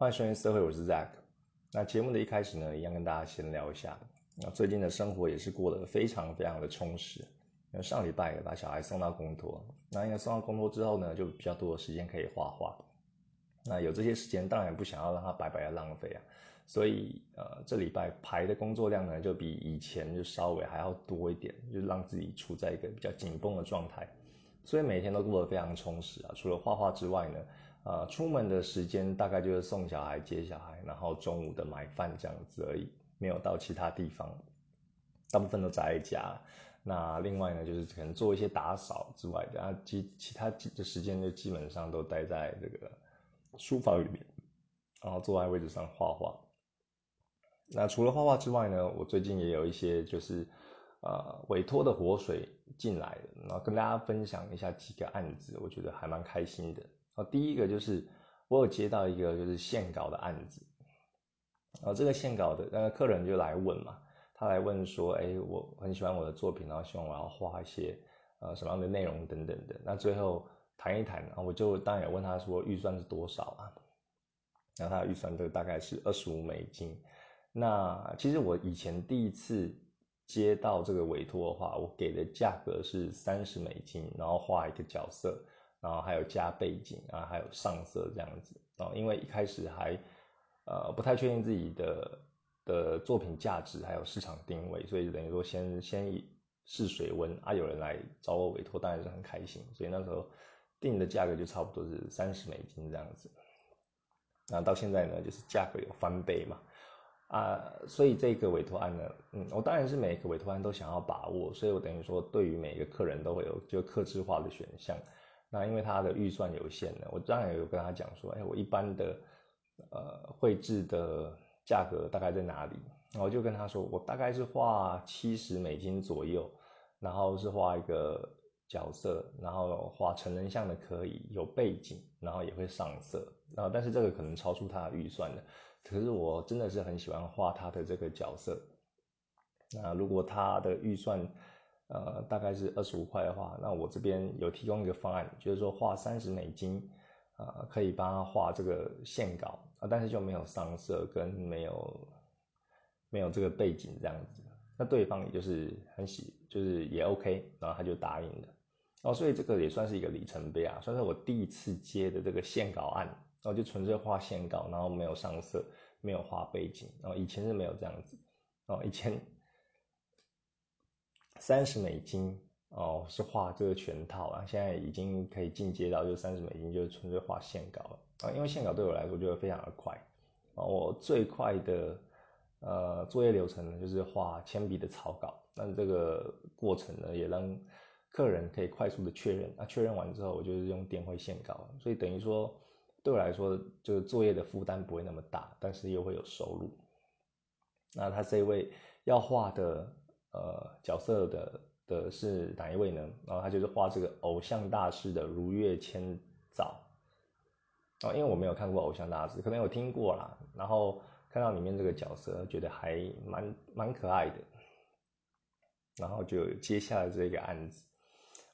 欢迎收听社会，我是 Zack。那节目的一开始呢，一样跟大家闲聊一下。那最近的生活也是过得非常非常的充实。那上礼拜把小孩送到公托，那因为送到公托之后呢，就比较多的时间可以画画。那有这些时间，当然不想要让它白白的浪费啊。所以呃，这礼拜排的工作量呢，就比以前就稍微还要多一点，就让自己处在一个比较紧绷的状态。所以每天都过得非常充实啊。除了画画之外呢，呃，出门的时间大概就是送小孩、接小孩，然后中午的买饭这样子而已，没有到其他地方。大部分都宅在家。那另外呢，就是可能做一些打扫之外的啊，其其他的时间就基本上都待在这个书房里面，然后坐在位置上画画。那除了画画之外呢，我最近也有一些就是呃委托的活水进来的，然后跟大家分享一下几个案子，我觉得还蛮开心的。啊，第一个就是我有接到一个就是线稿的案子，啊，这个线稿的那个客人就来问嘛。他来问说：“哎，我很喜欢我的作品，然后希望我要画一些呃什么样的内容等等的。那最后谈一谈，然后我就当然也问他说预算是多少啊？然后他的预算都大概是二十五美金。那其实我以前第一次接到这个委托的话，我给的价格是三十美金，然后画一个角色，然后还有加背景啊，还有上色这样子。啊因为一开始还呃不太确定自己的。”的作品价值还有市场定位，所以等于说先先试水温啊，有人来找我委托，当然是很开心。所以那时候定的价格就差不多是三十美金这样子。那到现在呢，就是价格有翻倍嘛，啊，所以这个委托案呢，嗯，我当然是每一个委托案都想要把握，所以我等于说对于每一个客人都会有就克制化的选项。那因为他的预算有限呢，我当然有跟他讲说，哎，我一般的呃绘制的。价格大概在哪里？我就跟他说，我大概是画七十美金左右，然后是画一个角色，然后画成人像的可以有背景，然后也会上色，然后但是这个可能超出他的预算了。可是我真的是很喜欢画他的这个角色。那如果他的预算呃大概是二十五块的话，那我这边有提供一个方案，就是说画三十美金，呃，可以帮他画这个线稿。啊，但是就没有上色跟没有没有这个背景这样子，那对方也就是很喜，就是也 OK，然后他就答应了。哦，所以这个也算是一个里程碑啊，算是我第一次接的这个线稿案，然后就纯粹画线稿，然后没有上色，没有画背景，然后以前是没有这样子，哦，以前三十美金哦是画这个全套啊，现在已经可以进阶到就三十美金就是纯粹画线稿了。啊，因为线稿对我来说就会非常的快，啊，我最快的呃作业流程呢就是画铅笔的草稿，那这个过程呢也让客人可以快速的确认，那确认完之后我就是用电绘线稿，所以等于说对我来说就是作业的负担不会那么大，但是又会有收入。那他这位要画的呃角色的的是哪一位呢？然后他就是画这个偶像大师的如月千早。哦，因为我没有看过《偶像大师》，可能有听过啦。然后看到里面这个角色，觉得还蛮蛮可爱的，然后就接下来这个案子。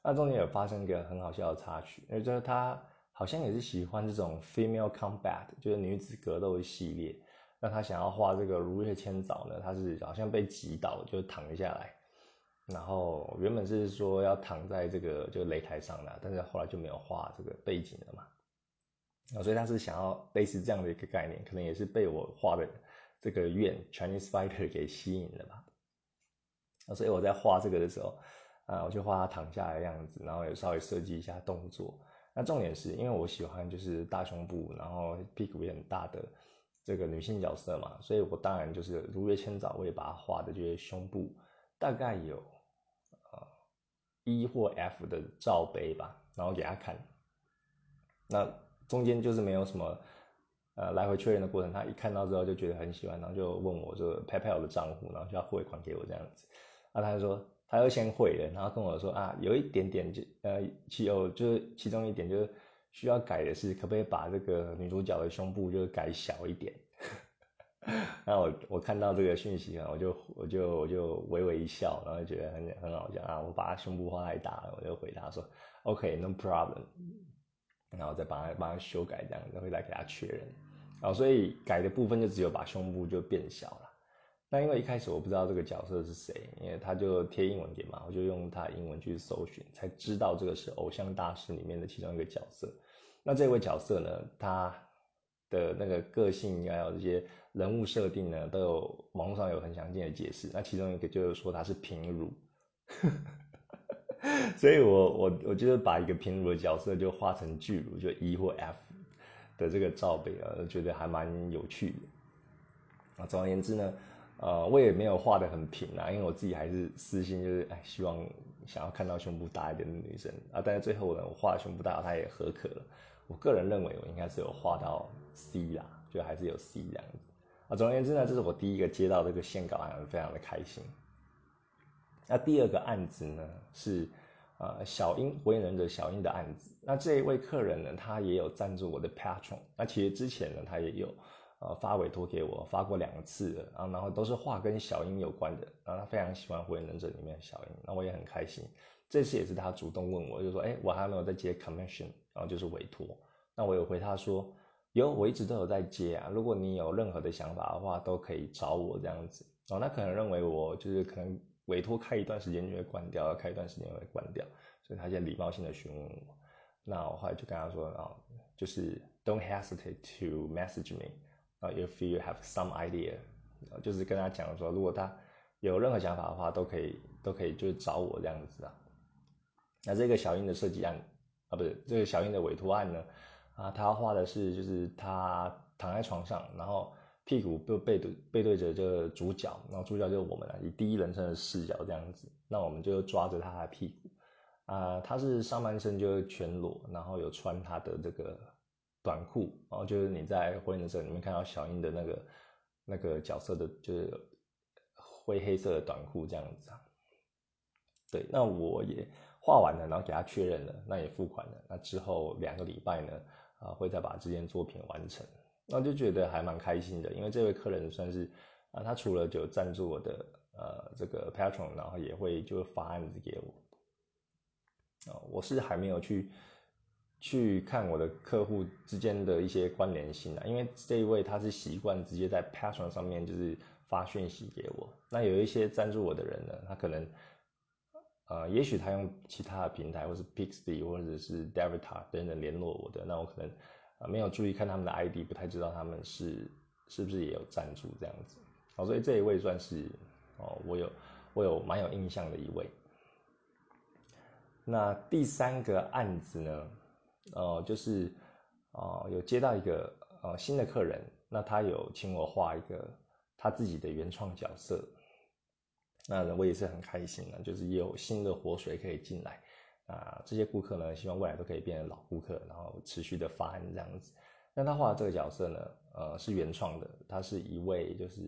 那中间有发生一个很好笑的插曲，因为就是他好像也是喜欢这种 female combat，就是女子格斗系列。那他想要画这个如月千早呢，他是好像被击倒，就躺下来。然后原本是说要躺在这个就擂台上的，但是后来就没有画这个背景了嘛。啊，所以他是想要类似这样的一个概念，可能也是被我画的这个愿 Chinese Fighter 给吸引了吧。啊，所以我在画这个的时候，啊，我就画他躺下来的样子，然后也稍微设计一下动作。那重点是因为我喜欢就是大胸部，然后屁股也很大的这个女性角色嘛，所以我当然就是如月千早，我也把它画的这些胸部大概有呃 E 或 F 的罩杯吧，然后给他看。那中间就是没有什么，呃，来回确认的过程。他一看到之后就觉得很喜欢，然后就问我这个 PayPal 的账户，然后就要汇款给我这样子。那他就说他要先汇的，然后跟我说啊，有一点点就呃，其有就是其中一点就是需要改的是，可不可以把这个女主角的胸部就改小一点？那我我看到这个讯息啊，我就我就我就微微一笑，然后觉得很很好笑啊。我把她胸部画太大了，我就回答说 OK，no problem。然后再帮他帮他修改这样，再回来给他确认。然后，所以改的部分就只有把胸部就变小了。那因为一开始我不知道这个角色是谁，因为他就贴英文给嘛，我就用他英文去搜寻，才知道这个是偶像大师里面的其中一个角色。那这位角色呢，他的那个个性还有这些人物设定呢，都有网络上有很详尽的解释。那其中一个就是说他是平乳，所以我我我就是把一个平乳的角色就画成巨乳，就 E 或 F 的这个罩杯啊，觉得还蛮有趣的。啊，总而言之呢。呃，我也没有画的很平啊，因为我自己还是私心，就是哎，希望想要看到胸部大一点的女生啊。但是最后呢，我画胸部大，她也合可了。我个人认为，我应该是有画到 C 啦，就还是有 C 这样子啊。总而言之呢，这是我第一个接到这个线稿案，非常的开心。那第二个案子呢，是呃小英火影忍者小英的案子。那这一位客人呢，他也有赞助我的 Patron。那其实之前呢，他也有。呃，发委托给我，发过两次，啊，然后都是画跟小樱有关的，然后他非常喜欢《火影忍者》里面的小樱，那我也很开心。这次也是他主动问我，就说，哎，我还没有在接 commission，然后就是委托。那我有回他说，有，我一直都有在接啊。如果你有任何的想法的话，都可以找我这样子。哦，那可能认为我就是可能委托开一段时间就会关掉，开一段时间会关掉，所以他就礼貌性的询问我。那我后来就跟他说，啊，就是 don't hesitate to message me。啊，if you have some idea，就是跟他讲说，如果他有任何想法的话，都可以，都可以就是找我这样子啊。那这个小英的设计案啊，不是这个小英的委托案呢，啊，他画的是就是他躺在床上，然后屁股背背对背对着这个主角，然后主角就是我们了，以第一人称的视角这样子，那我们就抓着他的屁股，啊，他是上半身就全裸，然后有穿他的这个。短裤，然后就是你在火影忍者里面看到小樱的那个那个角色的，就是灰黑色的短裤这样子啊。对，那我也画完了，然后给他确认了，那也付款了。那之后两个礼拜呢，啊，会再把这件作品完成。那就觉得还蛮开心的，因为这位客人算是啊，他除了就赞助我的呃这个 patron，然后也会就发案子给我。啊，我是还没有去。去看我的客户之间的一些关联性啊，因为这一位他是习惯直接在 patron 上面就是发讯息给我。那有一些赞助我的人呢，他可能，呃，也许他用其他的平台，或是 Pixie 或者是 Devita 等等联络我的，那我可能啊没有注意看他们的 ID，不太知道他们是是不是也有赞助这样子。好，所以这一位算是哦，我有我有蛮有印象的一位。那第三个案子呢？呃，就是，呃，有接到一个呃新的客人，那他有请我画一个他自己的原创角色，那我也是很开心的，就是有新的活水可以进来，啊，这些顾客呢，希望未来都可以变成老顾客，然后持续的发这样子。那他画的这个角色呢，呃，是原创的，他是一位就是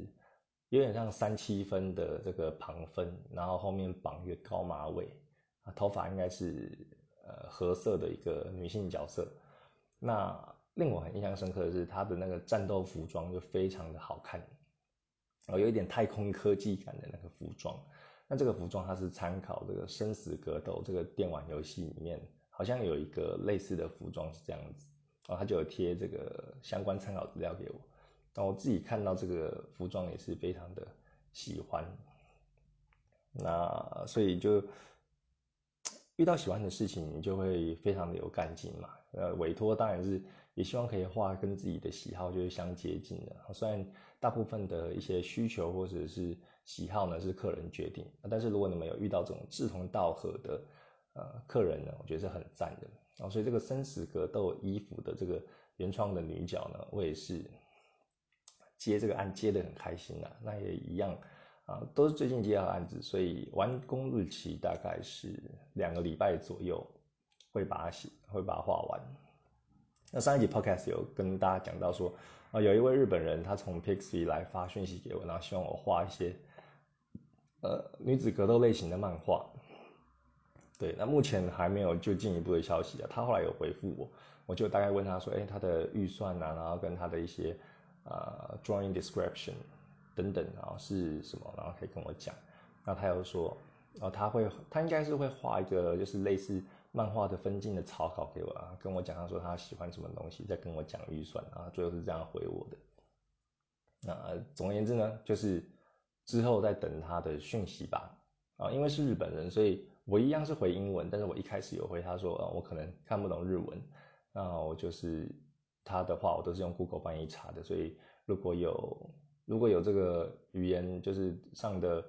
有点像三七分的这个旁分，然后后面绑一个高马尾，啊，头发应该是。呃，褐色的一个女性角色，那令我很印象深刻的是她的那个战斗服装就非常的好看，然后，有一点太空科技感的那个服装。那这个服装它是参考这个生死格斗这个电玩游戏里面，好像有一个类似的服装是这样子，然后他就有贴这个相关参考资料给我。那我自己看到这个服装也是非常的喜欢，那所以就。遇到喜欢的事情，你就会非常的有干劲嘛。呃，委托当然是也希望可以画跟自己的喜好就是相接近的。虽然大部分的一些需求或者是喜好呢是客人决定，但是如果你们有遇到这种志同道合的呃客人呢，我觉得是很赞的。然后所以这个生死格斗衣服的这个原创的女角呢，我也是接这个案接的很开心啊。那也一样。啊，都是最近接到的案子，所以完工日期大概是两个礼拜左右，会把它写，会把它画完。那上一集 podcast 有跟大家讲到说，啊，有一位日本人，他从 Pixie 来发讯息给我，然后希望我画一些，呃，女子格斗类型的漫画。对，那目前还没有就进一步的消息啊。他后来有回复我，我就大概问他说，哎，他的预算啊，然后跟他的一些呃 drawing description。等等，然后是什么？然后可以跟我讲。然后他又说，然后他会，他应该是会画一个，就是类似漫画的分镜的草稿给我啊，跟我讲他说他喜欢什么东西，再跟我讲预算啊，最后是这样回我的。那总而言之呢，就是之后再等他的讯息吧。啊，因为是日本人，所以我一样是回英文，但是我一开始有回他说，啊，我可能看不懂日文，那我就是他的话，我都是用 Google 翻译查的，所以如果有如果有这个语言就是上的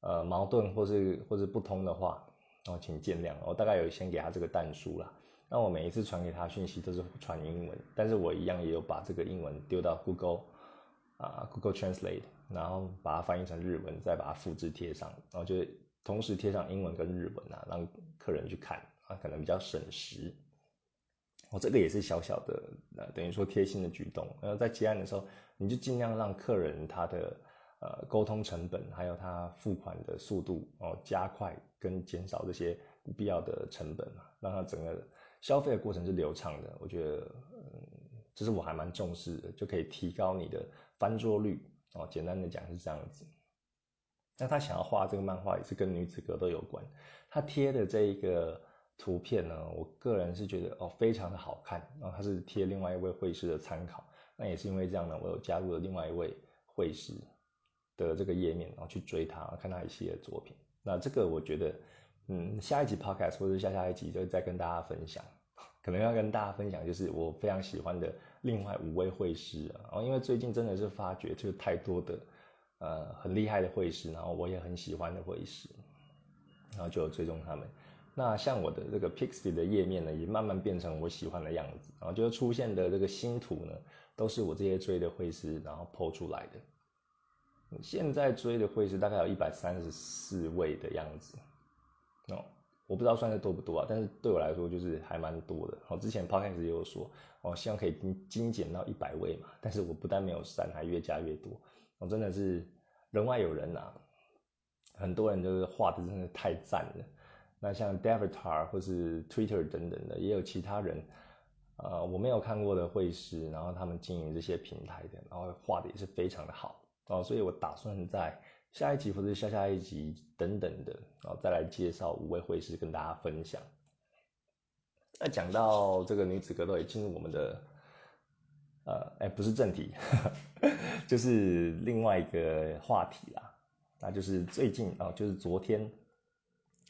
呃矛盾或是或是不通的话，哦，请见谅。我大概有先给他这个弹书啦，那我每一次传给他讯息都是传英文，但是我一样也有把这个英文丢到 Google 啊 Google Translate，然后把它翻译成日文，再把它复制贴上，然后就。同时贴上英文跟日文啊，让客人去看啊，可能比较省时。我这个也是小小的，等于说贴心的举动。然后在结案的时候，你就尽量让客人他的呃沟通成本，还有他付款的速度哦，加快跟减少这些不必要的成本嘛，让他整个消费的过程是流畅的。我觉得，嗯，这是我还蛮重视的，就可以提高你的翻桌率哦。简单的讲是这样子。那他想要画这个漫画也是跟女子格斗有关，他贴的这一个图片呢，我个人是觉得哦非常的好看，然后他是贴另外一位会师的参考，那也是因为这样呢，我有加入了另外一位会师的这个页面，然后去追他，看他一系列作品。那这个我觉得，嗯，下一集 podcast 或者下下一集就再跟大家分享，可能要跟大家分享就是我非常喜欢的另外五位绘师啊，然后因为最近真的是发觉就太多的。呃，很厉害的会师，然后我也很喜欢的会师，然后就追踪他们。那像我的这个 Pixie 的页面呢，也慢慢变成我喜欢的样子，然后就出现的这个新图呢，都是我这些追的会师然后 PO 出来的。现在追的会师大概有一百三十四位的样子，哦，我不知道算是多不多啊，但是对我来说就是还蛮多的。我之前 Podcast 也有说，我希望可以精精简到一百位嘛，但是我不但没有删，还越加越多。我真的是人外有人呐，很多人就是画的真的太赞了。那像 Devitar 或是 Twitter 等等的，也有其他人，呃，我没有看过的会师，然后他们经营这些平台的，然后画的也是非常的好哦。所以我打算在下一集或者下下一集等等的，然后再来介绍五位会师跟大家分享。那讲到这个女子格斗，也进入我们的。呃，哎，不是正题，就是另外一个话题啦。那就是最近啊，就是昨天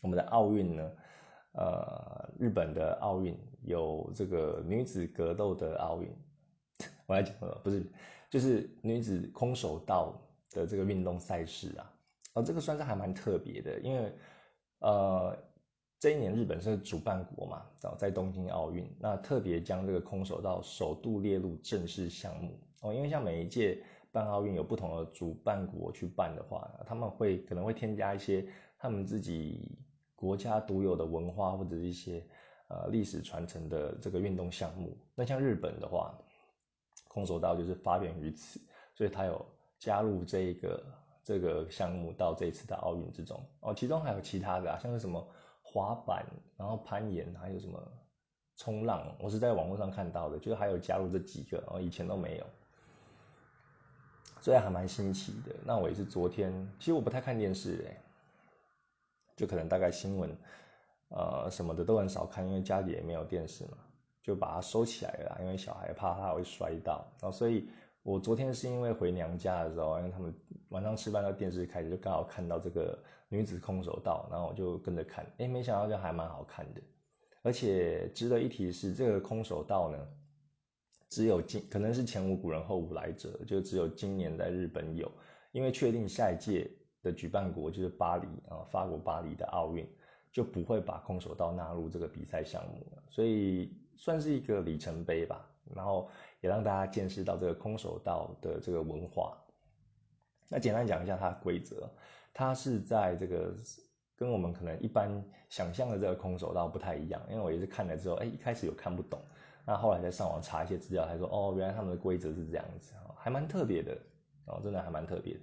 我们的奥运呢，呃，日本的奥运有这个女子格斗的奥运。我来讲，不是，就是女子空手道的这个运动赛事啊。哦，这个算是还蛮特别的，因为呃。这一年日本是主办国嘛，早在东京奥运，那特别将这个空手道首度列入正式项目哦。因为像每一届办奥运有不同的主办国去办的话，他们会可能会添加一些他们自己国家独有的文化或者是一些呃历史传承的这个运动项目。那像日本的话，空手道就是发源于此，所以它有加入这一个这个项目到这次的奥运之中哦。其中还有其他的啊，像是什么。滑板，然后攀岩，还有什么冲浪？我是在网络上看到的，就是还有加入这几个，然后以前都没有，所以还蛮新奇的。那我也是昨天，其实我不太看电视哎，就可能大概新闻，呃什么的都很少看，因为家里也没有电视嘛，就把它收起来了，因为小孩怕他会摔到，然后所以。我昨天是因为回娘家的时候，因为他们晚上吃饭到电视开始，就刚好看到这个女子空手道，然后我就跟着看，哎，没想到就还蛮好看的。而且值得一提的是，这个空手道呢，只有今可能是前无古人后无来者，就只有今年在日本有，因为确定下一届的举办国就是巴黎啊，法国巴黎的奥运就不会把空手道纳入这个比赛项目了，所以算是一个里程碑吧。然后。也让大家见识到这个空手道的这个文化。那简单讲一下它的规则，它是在这个跟我们可能一般想象的这个空手道不太一样。因为我也是看了之后，哎，一开始有看不懂，那后来在上网查一些资料，才说哦，原来他们的规则是这样子还蛮特别的哦，真的还蛮特别。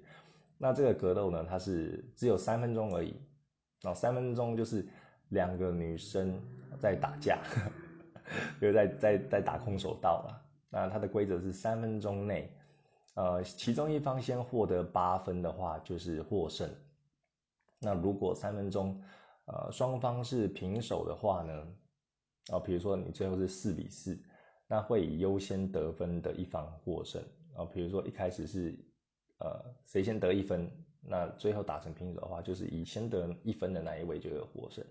那这个格斗呢，它是只有三分钟而已，然后三分钟就是两个女生在打架，就在在在打空手道了。那它的规则是三分钟内，呃，其中一方先获得八分的话就是获胜。那如果三分钟，呃，双方是平手的话呢，啊，比如说你最后是四比四，那会以优先得分的一方获胜啊。比如说一开始是呃谁先得一分，那最后打成平手的话，就是以先得一分的那一位就有获胜。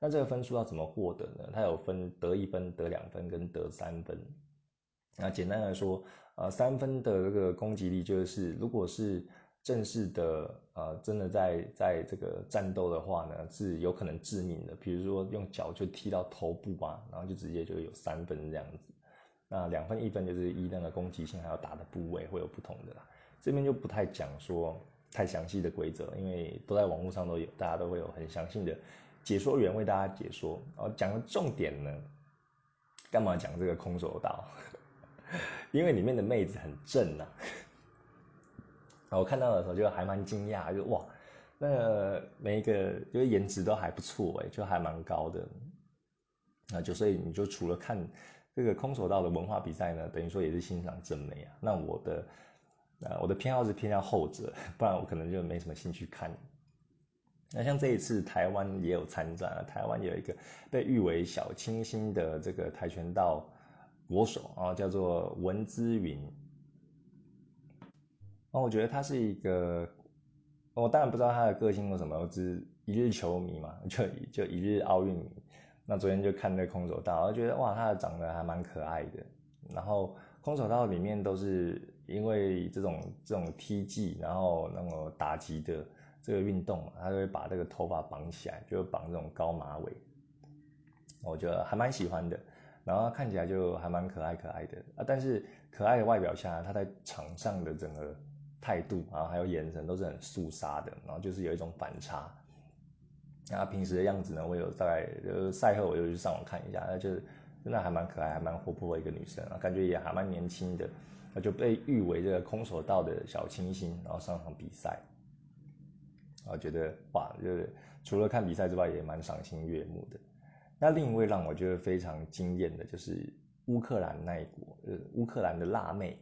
那这个分数要怎么获得呢？它有分得一分、得两分跟得三分。那简单来说，呃，三分的这个攻击力就是如果是正式的，呃，真的在在这个战斗的话呢，是有可能致命的。比如说用脚就踢到头部啊，然后就直接就有三分这样子。那两分、一分就是一那个攻击性还有打的部位会有不同的啦。这边就不太讲说太详细的规则，因为都在网络上都有，大家都会有很详细的解说员为大家解说。然后讲的重点呢，干嘛讲这个空手道？因为里面的妹子很正呐。我看到的时候就还蛮惊讶，就哇，那个每一个就是颜值都还不错哎，就还蛮高的。那就所以你就除了看这个空手道的文化比赛呢，等于说也是欣赏正美啊。那我的呃我的偏好是偏向后者，不然我可能就没什么兴趣看。那像这一次台湾也有参战啊，台湾有一个被誉为小清新的这个跆拳道国手啊，叫做文之云。哦，我觉得他是一个，我当然不知道他的个性或什么，我只一日球迷嘛，就就一日奥运迷。那昨天就看那空手道，我觉得哇，他长得还蛮可爱的。然后空手道里面都是因为这种这种踢技，然后那种打击的这个运动嘛，他就会把这个头发绑起来，就绑这种高马尾，我觉得还蛮喜欢的。然后看起来就还蛮可爱可爱的啊，但是可爱的外表下，他在场上的整个。态度啊，还有眼神都是很肃杀的，然后就是有一种反差。那平时的样子呢，我有在呃赛后我就去上网看一下，那就是真的还蛮可爱，还蛮活泼的一个女生啊，感觉也还蛮年轻的，那就被誉为这个空手道的小清新，然后上场比赛，啊，觉得哇，就是除了看比赛之外，也蛮赏心悦目的。那另一位让我觉得非常惊艳的，就是乌克兰那一国，呃，乌克兰的辣妹。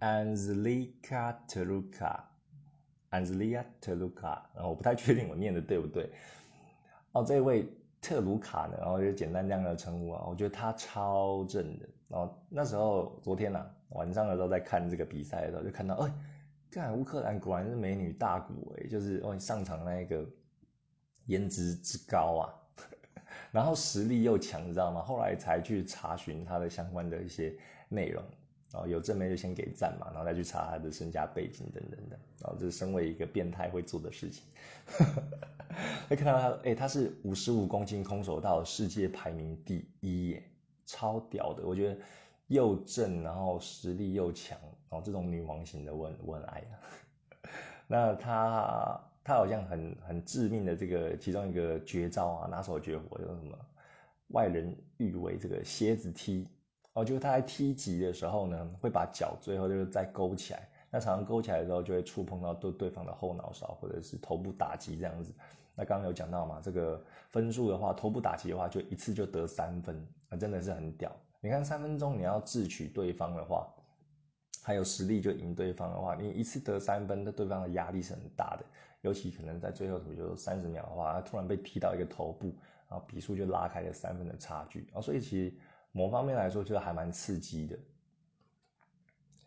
Anzlika Teluka，Anzlika Teluka，然后我不太确定我念的对不对。哦，这位特鲁卡呢，然后就简单这样的称呼啊，我觉得她超正的。然后那时候昨天呐晚上的时候在看这个比赛的时候，就看到，哎，看乌克兰果然是美女大国哎，就是哦上场那一个颜值之高啊，然后实力又强，你知道吗？后来才去查询他的相关的一些内容。然后有正面就先给赞嘛，然后再去查他的身家背景等等的，然后这是身为一个变态会做的事情。会看到他，哎，他是五十五公斤空手道世界排名第一耶，超屌的。我觉得又正，然后实力又强，然后这种女王型的我很我很爱啊。那他他好像很很致命的这个其中一个绝招啊，拿手绝活叫什么？外人誉为这个蝎子踢。哦，就是他在踢击的时候呢，会把脚最后就是再勾起来。那常常勾起来的时候，就会触碰到对对方的后脑勺或者是头部打击这样子。那刚刚有讲到嘛，这个分数的话，头部打击的话，就一次就得三分，那真的是很屌。你看三分钟你要智取对方的话，还有实力就赢对方的话，你一次得三分，那对方的压力是很大的。尤其可能在最后比如三十秒的话，他突然被踢到一个头部，然后比数就拉开了三分的差距啊。所以其实。某方面来说，就还蛮刺激的。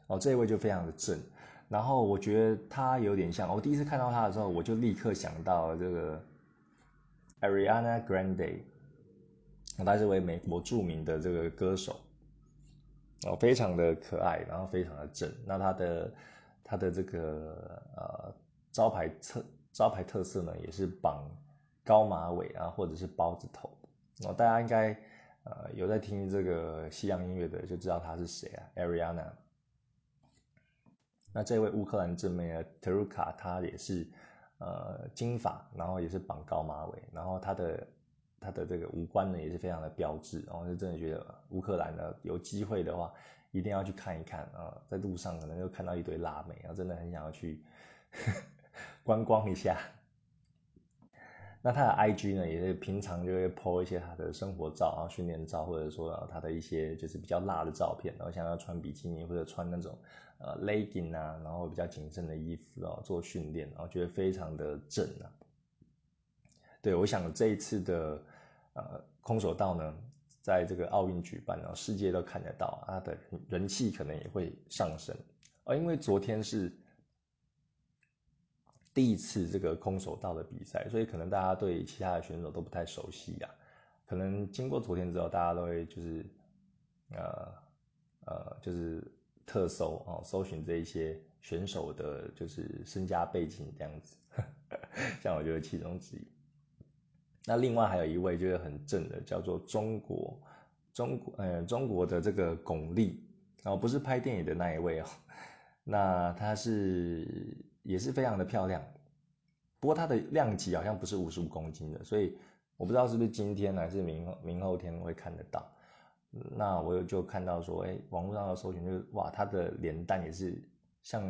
哦，这一位就非常的正，然后我觉得他有点像。我第一次看到他的时候，我就立刻想到这个 Ariana Grande，他是位美国著名的这个歌手，哦，非常的可爱，然后非常的正。那他的他的这个呃招牌特招牌特色呢，也是绑高马尾啊，或者是包子头。哦，大家应该。呃，有在听这个西洋音乐的就知道他是谁啊，Ariana。那这位乌克兰正妹呢，Teruka，她也是呃金发，然后也是绑高马尾，然后她的他的这个五官呢也是非常的标志，然后就真的觉得乌克兰呢有机会的话一定要去看一看啊，在路上可能就看到一堆辣妹，然后真的很想要去 观光一下。那他的 IG 呢，也是平常就会 po 一些他的生活照啊、训练照，或者说他的一些就是比较辣的照片，然后像要穿比基尼或者穿那种呃 legging 啊，然后比较紧身的衣服啊做训练，然后觉得非常的正啊。对我想这一次的呃空手道呢，在这个奥运举办，然后世界都看得到，它的人气可能也会上升。而因为昨天是第一次这个空手道的比赛，所以可能大家对其他的选手都不太熟悉呀。可能经过昨天之后，大家都会就是，呃呃，就是特搜哦，搜寻这一些选手的，就是身家背景这样子，像我觉得其中之一。那另外还有一位就是很正的，叫做中国中国呃中国的这个巩俐，然后不是拍电影的那一位哦，那她是也是非常的漂亮，不过她的量级好像不是五十五公斤的，所以。我不知道是不是今天还是明明后天会看得到，那我就看到说，哎，网络上的搜寻就是哇，她的脸蛋也是像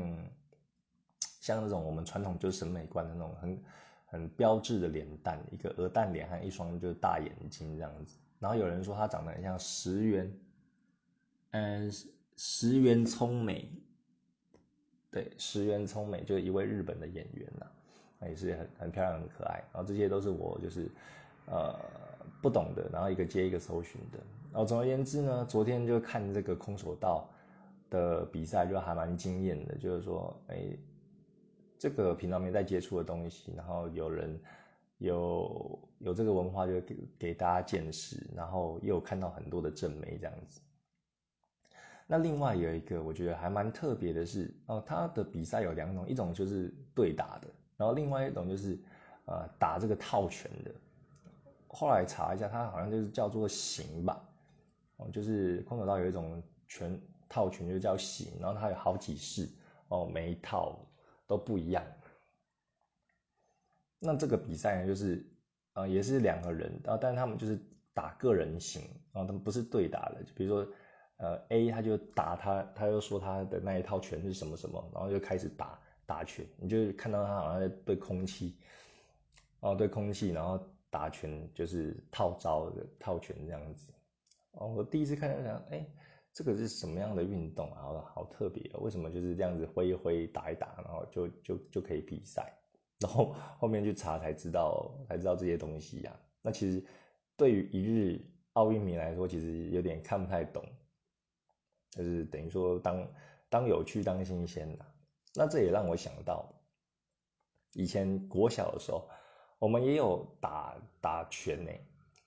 像那种我们传统就是审美观的那种很很标志的脸蛋，一个鹅蛋脸和一双就是大眼睛这样子。然后有人说他长得很像石原，嗯，石原聪美，对，石原聪美就是一位日本的演员呐，也是很很漂亮很可爱。然后这些都是我就是。呃，不懂的，然后一个接一个搜寻的，然后总而言之呢，昨天就看这个空手道的比赛，就还蛮惊艳的。就是说，哎，这个平常没在接触的东西，然后有人有有这个文化，就给给大家见识，然后又看到很多的正美这样子。那另外有一个我觉得还蛮特别的是，哦，他的比赛有两种，一种就是对打的，然后另外一种就是呃打这个套拳的。后来查一下，它好像就是叫做形吧，哦，就是空手道有一种拳套拳就叫形，然后它有好几式，哦，每一套都不一样。那这个比赛呢，就是，呃，也是两个人，然后但他们就是打个人型，然后他们不是对打的，就比如说，呃，A 他就打他，他就说他的那一套拳是什么什么，然后就开始打打拳，你就看到他好像在对空气，哦，对空气，然后。打拳就是套招的套拳这样子哦，我第一次看到想，哎，这个是什么样的运动啊？好特别，为什么就是这样子挥一挥打一打，然后就就就可以比赛？然后后面去查才知道，才知道这些东西呀。那其实对于一日奥运迷来说，其实有点看不太懂，就是等于说当当有趣当新鲜的。那这也让我想到以前国小的时候。我们也有打打拳呢，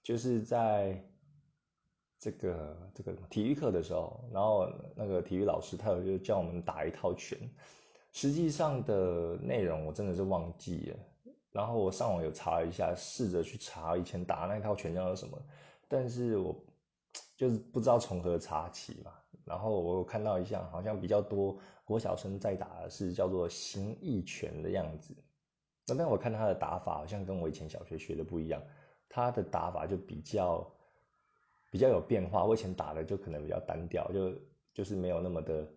就是在这个这个体育课的时候，然后那个体育老师他有就叫我们打一套拳，实际上的内容我真的是忘记了。然后我上网有查一下，试着去查以前打那套拳叫做什么，但是我就是不知道从何查起嘛。然后我有看到一项好像比较多国小生在打的是叫做形意拳的样子。那但我看他的打法好像跟我以前小学学的不一样，他的打法就比较比较有变化。我以前打的就可能比较单调，就就是没有那么的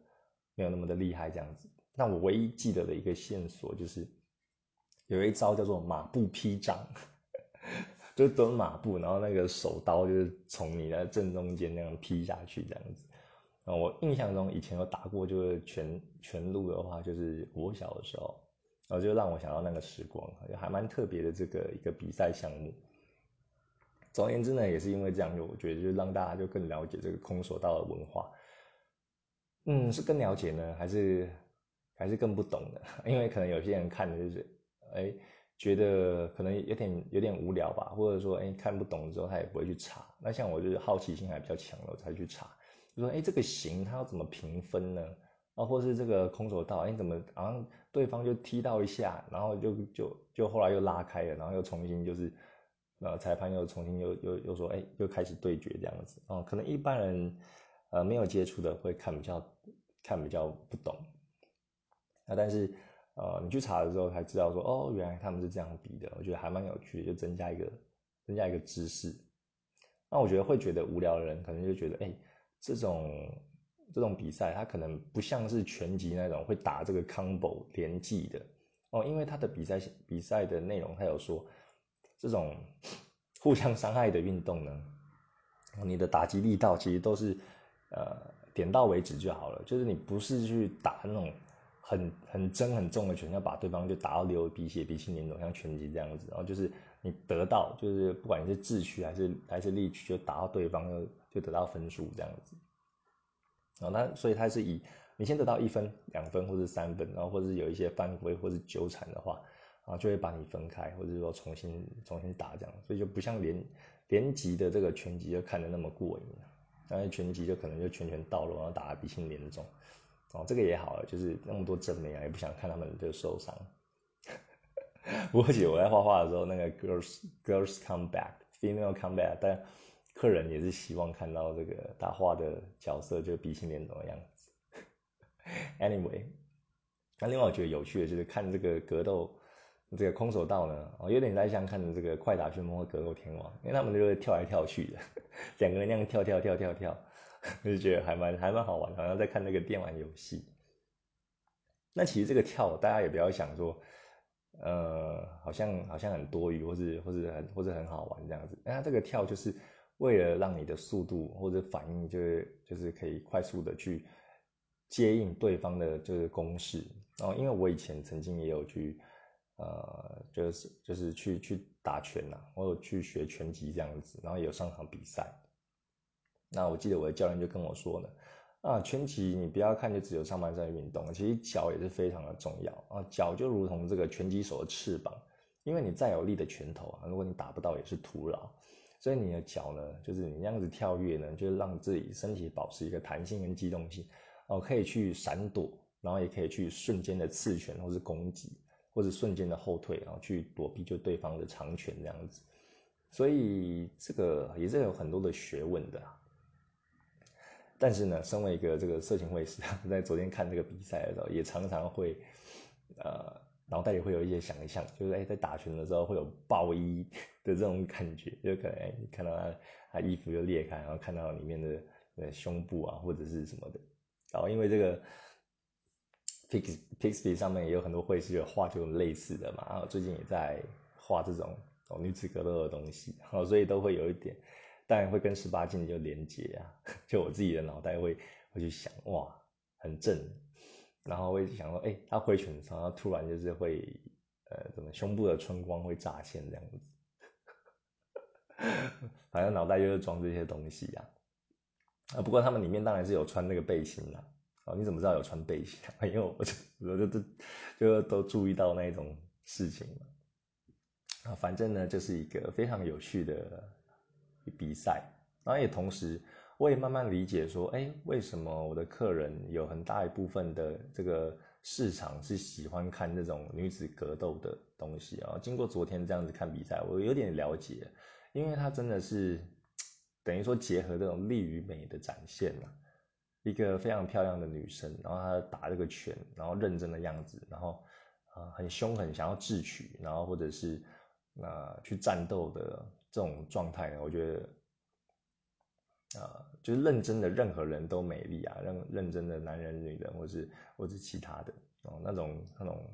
没有那么的厉害这样子。那我唯一记得的一个线索就是有一招叫做马步劈掌，就是蹲马步，然后那个手刀就是从你的正中间那样劈下去这样子。啊，我印象中以前有打过，就是全全路的话，就是我小的时候。然后就让我想到那个时光，还蛮特别的这个一个比赛项目。总而言之呢，也是因为这样，就我觉得就让大家就更了解这个空手道的文化。嗯，是更了解呢，还是还是更不懂的？因为可能有些人看的就是，哎，觉得可能有点有点无聊吧，或者说，哎，看不懂之后他也不会去查。那像我就是好奇心还比较强了，我才去查，就说，哎，这个型它要怎么评分呢？啊，或是这个空手道，哎，怎么好像对方就踢到一下，然后就就就后来又拉开了，然后又重新就是，呃，裁判又重新又又又说，哎，又开始对决这样子。哦，可能一般人，呃，没有接触的会看比较看比较不懂。那但是，呃，你去查的时候才知道说，哦，原来他们是这样比的，我觉得还蛮有趣的，就增加一个增加一个知识。那我觉得会觉得无聊的人，可能就觉得，哎，这种。这种比赛，他可能不像是拳击那种会打这个 combo 连击的哦，因为他的比赛比赛的内容，他有说这种 互相伤害的运动呢，你的打击力道其实都是呃点到为止就好了，就是你不是去打那种很很真很重的拳，要把对方就打到流鼻血、鼻青脸肿，像拳击这样子，然后就是你得到就是不管你是智取还是还是力取，就打到对方就就得到分数这样子。啊，那所以它是以你先得到一分、两分或者三分，然后或者是有一些犯规或者纠缠的话，啊，就会把你分开，或者说重新重新打这样，所以就不像连连级的这个拳击就看得那么过瘾，但是拳击就可能就拳拳到肉，然后打得鼻青脸肿。哦，这个也好了，就是那么多正面啊，也不想看他们就受伤。不过，姐我在画画的时候，那个 girls girls come back，female come back，但客人也是希望看到这个他画的角色就鼻青脸肿的样子。Anyway，那另外我觉得有趣的就是看这个格斗，这个空手道呢，哦，有点在像看这个快打旋风和格斗天王，因为他们就会跳来跳去的，两个人那样跳跳跳跳跳。就觉得还蛮还蛮好玩，好像在看那个电玩游戏。那其实这个跳，大家也不要想说，呃，好像好像很多余，或是或是很或者很好玩这样子。那这个跳就是为了让你的速度或者反应，就是就是可以快速的去接应对方的这个攻势。哦，因为我以前曾经也有去，呃，就是就是去去打拳呐，我有去学拳击这样子，然后也有上场比赛。那我记得我的教练就跟我说呢，啊，拳击你不要看就只有上半身运动，其实脚也是非常的重要啊，脚就如同这个拳击手的翅膀，因为你再有力的拳头啊，如果你打不到也是徒劳，所以你的脚呢，就是你那样子跳跃呢，就是让自己身体保持一个弹性跟机动性，哦，可以去闪躲，然后也可以去瞬间的刺拳或是攻击，或者瞬间的后退，然后去躲避就对方的长拳这样子，所以这个也是有很多的学问的。但是呢，身为一个这个色情会师，在昨天看这个比赛的时候，也常常会，呃，脑袋里会有一些想象，就是哎，在打拳的时候会有爆衣的这种感觉，就可能哎，你看到他他衣服就裂开，然后看到里面的呃胸部啊或者是什么的，然后因为这个 Pix Pixby 上面也有很多会师有画这种类似的嘛，然后最近也在画这种哦女子格斗的东西，哦，所以都会有一点。当然会跟十八禁就连接啊，就我自己的脑袋会会去想，哇，很正，然后会想说，哎，他挥拳的时候，突然就是会，呃，怎么胸部的春光会乍现这样子，反正脑袋就是装这些东西呀。啊，不过他们里面当然是有穿那个背心的，哦，你怎么知道有穿背心？因为我就我就就就都注意到那种事情嘛。啊，反正呢，就是一个非常有趣的。比赛，然后也同时，我也慢慢理解说，哎，为什么我的客人有很大一部分的这个市场是喜欢看这种女子格斗的东西啊？经过昨天这样子看比赛，我有点了解，因为它真的是 等于说结合这种力与美的展现了，一个非常漂亮的女生，然后她打这个拳，然后认真的样子，然后啊很凶狠，想要智取，然后或者是啊去战斗的。这种状态呢，我觉得，啊，就是认真的任何人都美丽啊，认认真的男人、女人，或是或是其他的哦，那种那种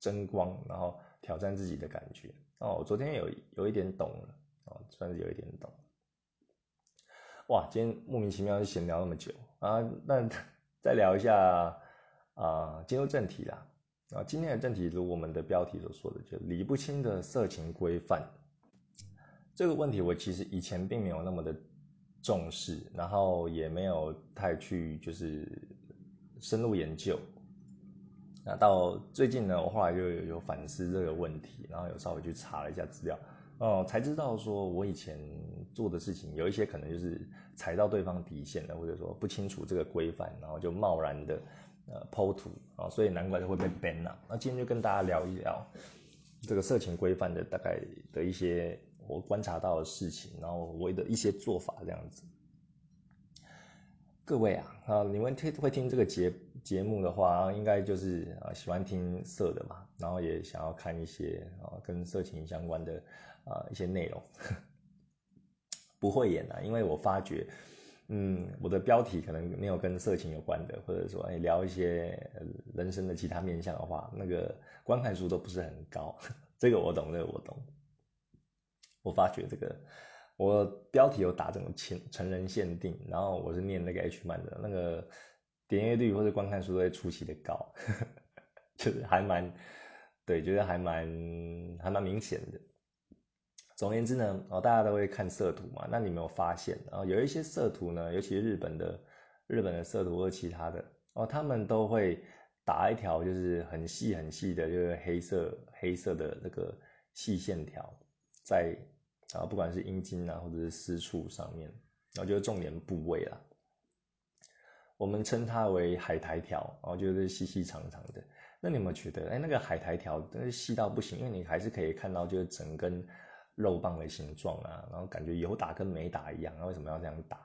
争光，然后挑战自己的感觉哦。我昨天有有一点懂了哦，算是有一点懂。哇，今天莫名其妙就闲聊那么久啊，那再聊一下啊，进入正题啦啊，今天的正题如我们的标题所说的，就理不清的色情规范。这个问题我其实以前并没有那么的重视，然后也没有太去就是深入研究。那到最近呢，我后来就有有反思这个问题，然后有稍微去查了一下资料，哦，才知道说我以前做的事情有一些可能就是踩到对方底线了，或者说不清楚这个规范，然后就贸然的呃剖图啊，所以难怪就会被 ban 了。那今天就跟大家聊一聊这个色情规范的大概的一些。我观察到的事情，然后我的一些做法这样子。各位啊，啊，你们听会听这个节节目的话，应该就是啊喜欢听色的嘛，然后也想要看一些啊跟色情相关的啊一些内容。不会演啊，因为我发觉，嗯，我的标题可能没有跟色情有关的，或者说哎聊一些人生的其他面向的话，那个观看数都不是很高。这个我懂，这个我懂。我发觉这个，我标题有打这种成成人限定，然后我是念那个 H 漫的，那个点阅率或者观看数都会出奇的高，就是还蛮，对，觉得还蛮还蛮明显的。总而言之呢，哦，大家都会看色图嘛，那你没有发现啊？有一些色图呢，尤其是日本的日本的色图或其他的哦，他们都会打一条就是很细很细的，就是黑色黑色的那个细线条在啊，不管是阴茎啊或者是私处上面，然后就是重点部位啦。我们称它为海苔条，然后就是细细长长的。那你有没有觉得，哎，那个海苔条真是细到不行？因为你还是可以看到，就是整根肉棒的形状啊，然后感觉有打跟没打一样。那为什么要这样打？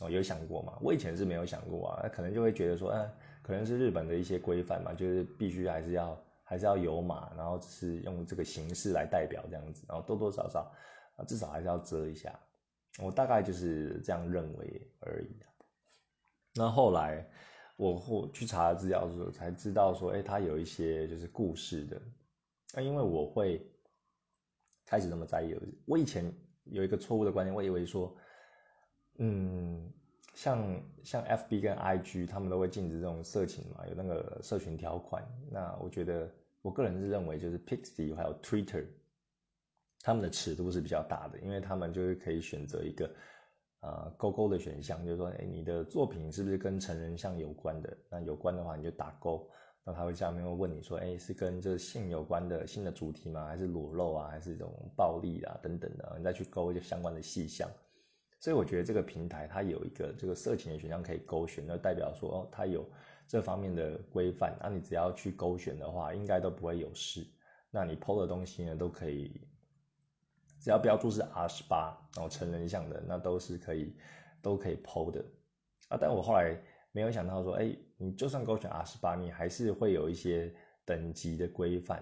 哦，有想过吗？我以前是没有想过啊，那可能就会觉得说，嗯，可能是日本的一些规范嘛，就是必须还是要还是要有码，然后只是用这个形式来代表这样子，然后多多少少啊，至少还是要遮一下。我大概就是这样认为而已。那后来我后去查资料的时候，才知道说，哎，它有一些就是故事的。那因为我会开始这么在意了，我以前有一个错误的观念，我以为说，嗯，像像 F B 跟 I G 他们都会禁止这种色情嘛，有那个社群条款。那我觉得，我个人是认为，就是 Pixie 还有 Twitter，他们的尺度是比较大的，因为他们就是可以选择一个。啊，勾勾的选项就是说，哎，你的作品是不是跟成人像有关的？那有关的话，你就打勾。那他会下面会问你说，哎，是跟这性有关的性的主题吗？还是裸露啊？还是这种暴力啊等等的？你再去勾一些相关的细项。所以我觉得这个平台它有一个这个色情的选项可以勾选，那代表说哦，它有这方面的规范。那你只要去勾选的话，应该都不会有事。那你 PO 的东西呢，都可以。只要标注是 R 十八，然后成人像的，那都是可以，都可以剖的啊。但我后来没有想到说，哎，你就算勾选 R 十八，你还是会有一些等级的规范。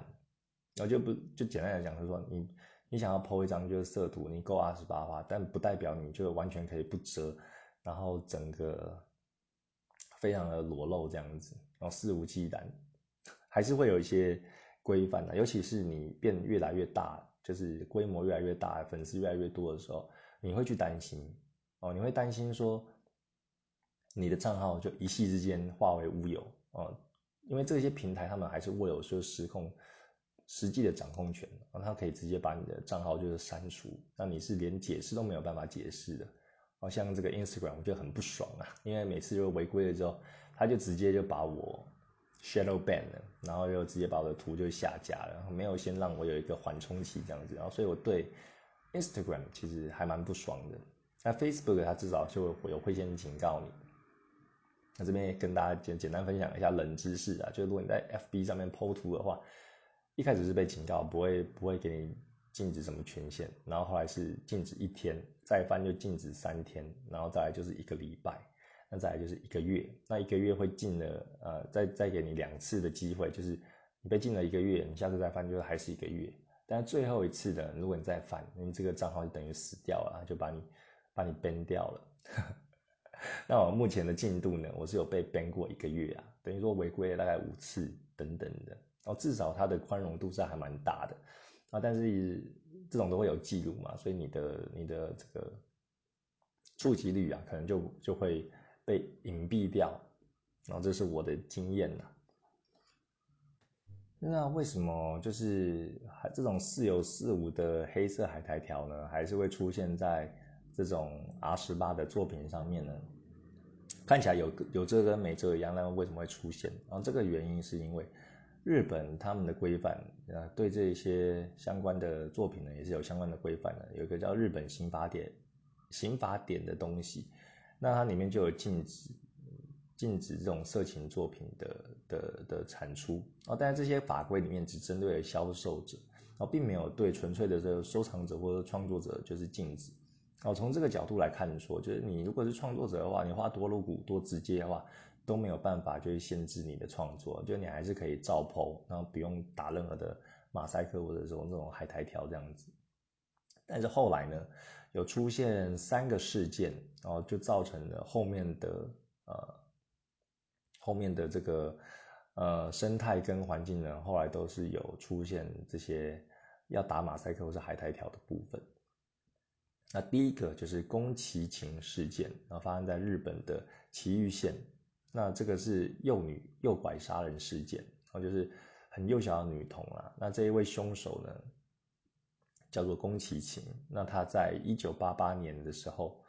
然后就不就简单来讲，就是说你你想要剖一张就是色图，你够 R 十八的话，但不代表你就完全可以不遮，然后整个非常的裸露这样子，然后肆无忌惮，还是会有一些规范的。尤其是你变越来越大。就是规模越来越大，粉丝越来越多的时候，你会去担心哦，你会担心说你的账号就一夕之间化为乌有哦，因为这些平台他们还是握有说实控实际的掌控权，然后他可以直接把你的账号就是删除，那你是连解释都没有办法解释的。哦，像这个 Instagram 我就很不爽啊，因为每次就违规了之后，他就直接就把我。Shadow ban 了，然后又直接把我的图就下架了，然后没有先让我有一个缓冲期这样子，然后所以我对 Instagram 其实还蛮不爽的。那 Facebook 它至少就会有会先警告你。这边也跟大家简简单分享一下冷知识啊，就是如果你在 FB 上面 PO 图的话，一开始是被警告不会不会给你禁止什么权限，然后后来是禁止一天，再翻就禁止三天，然后再来就是一个礼拜。那再来就是一个月，那一个月会禁了，呃，再再给你两次的机会，就是你被禁了一个月，你下次再翻就是还是一个月，但最后一次的，如果你再翻，你这个账号就等于死掉了，就把你把你 ban 掉了。那我目前的进度呢，我是有被 ban 过一个月啊，等于说违规了大概五次等等的，然后至少它的宽容度是还蛮大的啊，但是这种都会有记录嘛，所以你的你的这个触及率啊，可能就就会。被隐蔽掉，然后这是我的经验呐。那为什么就是还这种似有似无的黑色海苔条呢？还是会出现在这种 R 十八的作品上面呢？看起来有有这跟没这一样，那为什么会出现？然后这个原因是因为日本他们的规范，呃，对这些相关的作品呢，也是有相关的规范的。有一个叫日本刑法典，刑法典的东西。那它里面就有禁止，禁止这种色情作品的的的产出哦，但是这些法规里面只针对了销售者，哦，并没有对纯粹的这个收藏者或者创作者就是禁止，哦，从这个角度来看说，就是你如果是创作者的话，你画多露骨多直接的话，都没有办法就是限制你的创作，就你还是可以照剖，然后不用打任何的马赛克或者说这种海苔条这样子，但是后来呢？有出现三个事件，然后就造成了后面的呃后面的这个呃生态跟环境呢，后来都是有出现这些要打马赛克或是海苔条的部分。那第一个就是宫崎勤事件，然后发生在日本的埼玉县。那这个是幼女诱拐杀人事件，然后就是很幼小的女童啊。那这一位凶手呢？叫做宫崎勤。那他在一九八八年的时候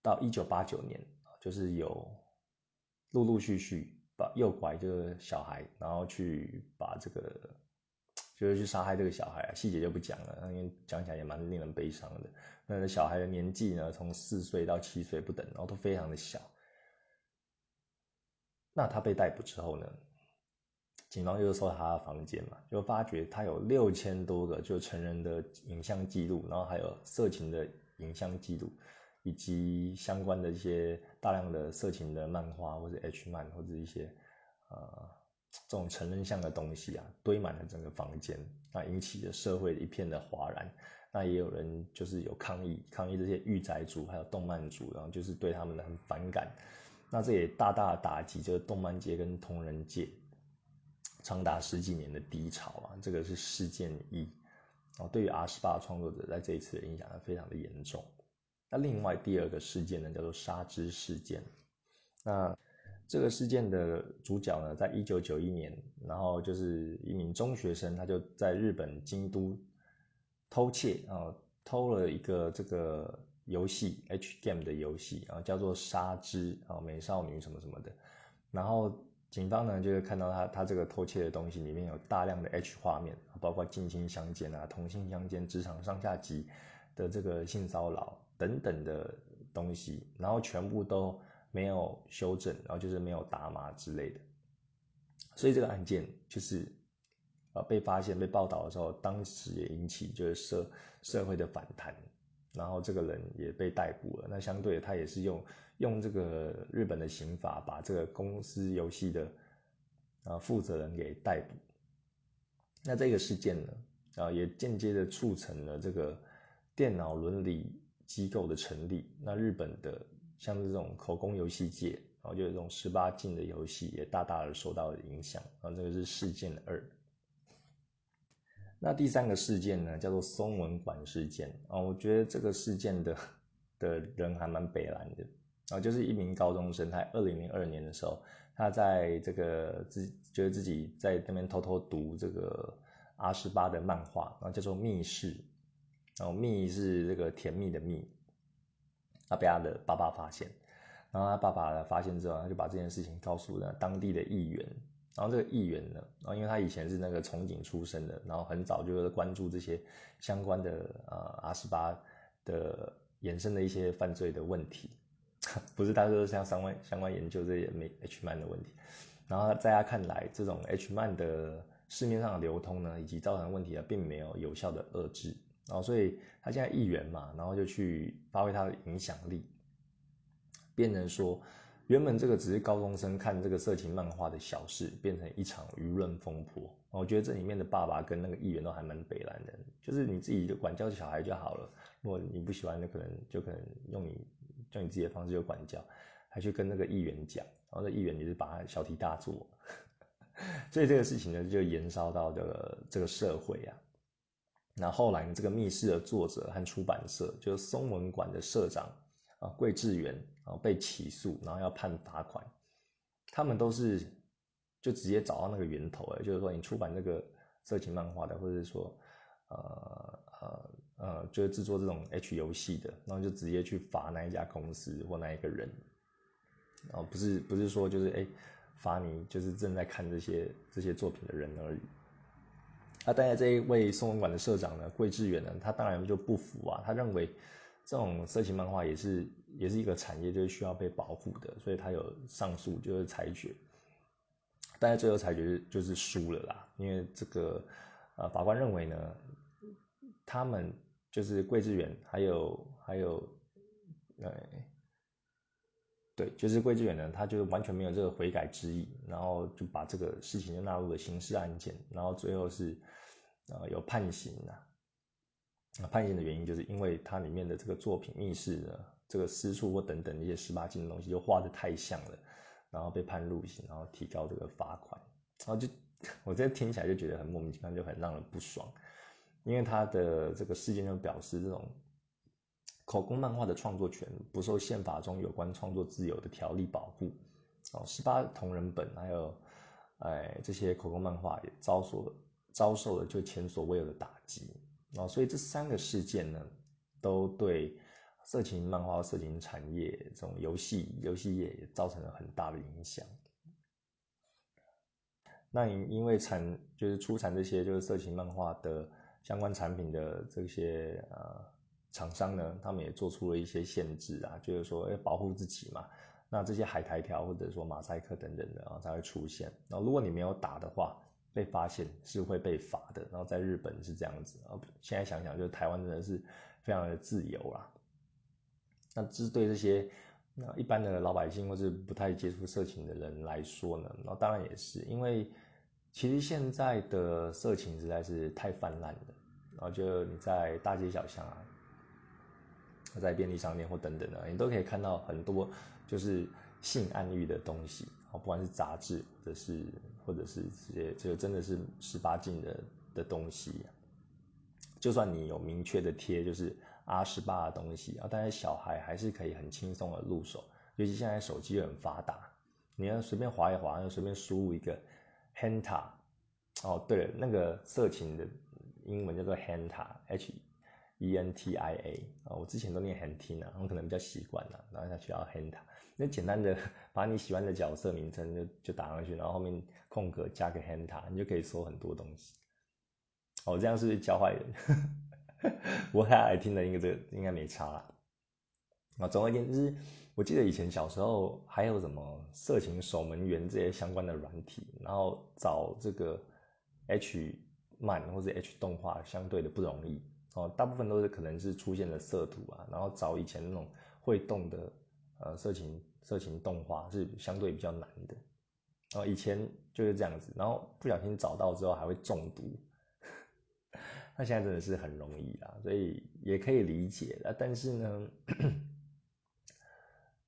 到一九八九年，就是有陆陆续续把诱拐这个小孩，然后去把这个就是去杀害这个小孩啊，细节就不讲了，因为讲起来也蛮令人悲伤的。那小孩的年纪呢，从四岁到七岁不等，然后都非常的小。那他被逮捕之后呢？警方就搜他的房间嘛，就发觉他有六千多个就成人的影像记录，然后还有色情的影像记录，以及相关的一些大量的色情的漫画或者 H 漫或者一些呃这种成人像的东西啊，堆满了整个房间，那引起了社会一片的哗然。那也有人就是有抗议，抗议这些御宅族还有动漫族，然后就是对他们很反感。那这也大大打击这个动漫界跟同人界。长达十几年的低潮啊，这个是事件一，哦，对于 R 十八创作者在这一次的影响非常的严重。那另外第二个事件呢，叫做杀之事件。那这个事件的主角呢，在一九九一年，然后就是一名中学生，他就在日本京都偷窃啊，偷了一个这个游戏 H game 的游戏啊，叫做杀之啊美少女什么什么的，然后。警方呢，就是看到他他这个偷窃的东西里面有大量的 H 画面，包括近亲相奸啊、同性相奸、职场上下级的这个性骚扰等等的东西，然后全部都没有修正，然后就是没有打码之类的。所以这个案件就是呃被发现、被报道的时候，当时也引起就是社社会的反弹，然后这个人也被逮捕了。那相对他也是用。用这个日本的刑法把这个公司游戏的啊负责人给逮捕，那这个事件呢啊也间接的促成了这个电脑伦理机构的成立。那日本的像这种口供游戏界，然后就有这种十八禁的游戏也大大的受到了影响。啊，这个是事件二。那第三个事件呢叫做松文馆事件啊，我觉得这个事件的的人还蛮北蓝的。啊，就是一名高中生，他二零零二年的时候，他在这个自觉得自己在那边偷偷读这个阿十八的漫画，然后叫做《密室》，然后“密”是这个甜蜜的“蜜”，被他的爸爸发现，然后他爸爸发现之后，他就把这件事情告诉了当地的议员，然后这个议员呢，然后因为他以前是那个从警出身的，然后很早就关注这些相关的呃阿斯巴的衍生的一些犯罪的问题。不是，他说像相关相关研究这些没 H man 的问题，然后在他看来，这种 H man 的市面上的流通呢，以及造成问题呢，并没有有效的遏制，然后所以他现在议员嘛，然后就去发挥他的影响力，变成说，原本这个只是高中生看这个色情漫画的小事，变成一场舆论风波。我觉得这里面的爸爸跟那个议员都还蛮北蓝的，就是你自己就管教小孩就好了，如果你不喜欢，那可能就可能用你。用你自己的方式就管教，还去跟那个议员讲，然后那议员也是把他小题大做，所以这个事情呢就延烧到这个这个社会啊。那后来呢，这个密室的作者和出版社，就是松文馆的社长啊桂志远啊被起诉，然后要判罚款。他们都是就直接找到那个源头了，就是说你出版这个色情漫画的，或者是说呃呃。呃，就是制作这种 H 游戏的，然后就直接去罚那一家公司或那一个人，哦不是不是说就是哎罚你就是正在看这些这些作品的人而已。啊，但是这一位松文馆的社长呢，桂志远呢，他当然就不服啊，他认为这种色情漫画也是也是一个产业，就是需要被保护的，所以他有上诉，就是裁决，但是最后裁决就是输了啦，因为这个呃法官认为呢，他们。就是桂志远，还有还有，呃，对，就是桂志远呢，他就完全没有这个悔改之意，然后就把这个事情就纳入了刑事案件，然后最后是，呃，有判刑的。判刑的原因就是因为它里面的这个作品密室的这个私处或等等一些十八禁的东西就画的太像了，然后被判入刑，然后提高这个罚款，然后就我这听起来就觉得很莫名其妙，就很让人不爽。因为他的这个事件就表示，这种口供漫画的创作权不受宪法中有关创作自由的条例保护，哦，十八同人本还有，哎，这些口供漫画也遭所遭受了就前所未有的打击，哦，所以这三个事件呢，都对色情漫画、色情产业这种游戏游戏业也造成了很大的影响。那因因为产就是出产这些就是色情漫画的相关产品的这些呃厂商呢，他们也做出了一些限制啊，就是说要保护自己嘛。那这些海苔条或者说马赛克等等的啊才会出现。然后如果你没有打的话，被发现是会被罚的。然后在日本是这样子啊，现在想想就是台湾真的是非常的自由啦。那这是对这些那一般的老百姓或是不太接触色情的人来说呢，那当然也是因为。其实现在的色情实在是太泛滥了，然后就你在大街小巷啊，在便利商店或等等的，你都可以看到很多就是性暗喻的东西，哦，不管是杂志或者是或者是这些这个真的是十八禁的的东西，就算你有明确的贴就是 R 十八的东西啊，但是小孩还是可以很轻松的入手，尤其现在手机很发达，你要随便划一划，又随便输入一个。Henta，哦，对了，那个色情的英文叫做 Henta，H E N T I A 啊，我之前都念 Hentina，我可能比较习惯了，然后才学到 Henta。那简单的把你喜欢的角色名称就就打上去，然后后面空格加个 Henta，你就可以搜很多东西。哦，这样是不是教坏人？不过大家来听的应该这个应该没差啦。啊，总而言之。我记得以前小时候还有什么色情守门员这些相关的软体，然后找这个 H 漫或者 H 动画相对的不容易哦，大部分都是可能是出现了色图啊，然后找以前那种会动的呃色情色情动画是相对比较难的哦，以前就是这样子，然后不小心找到之后还会中毒，那现在真的是很容易啊，所以也可以理解的，但是呢。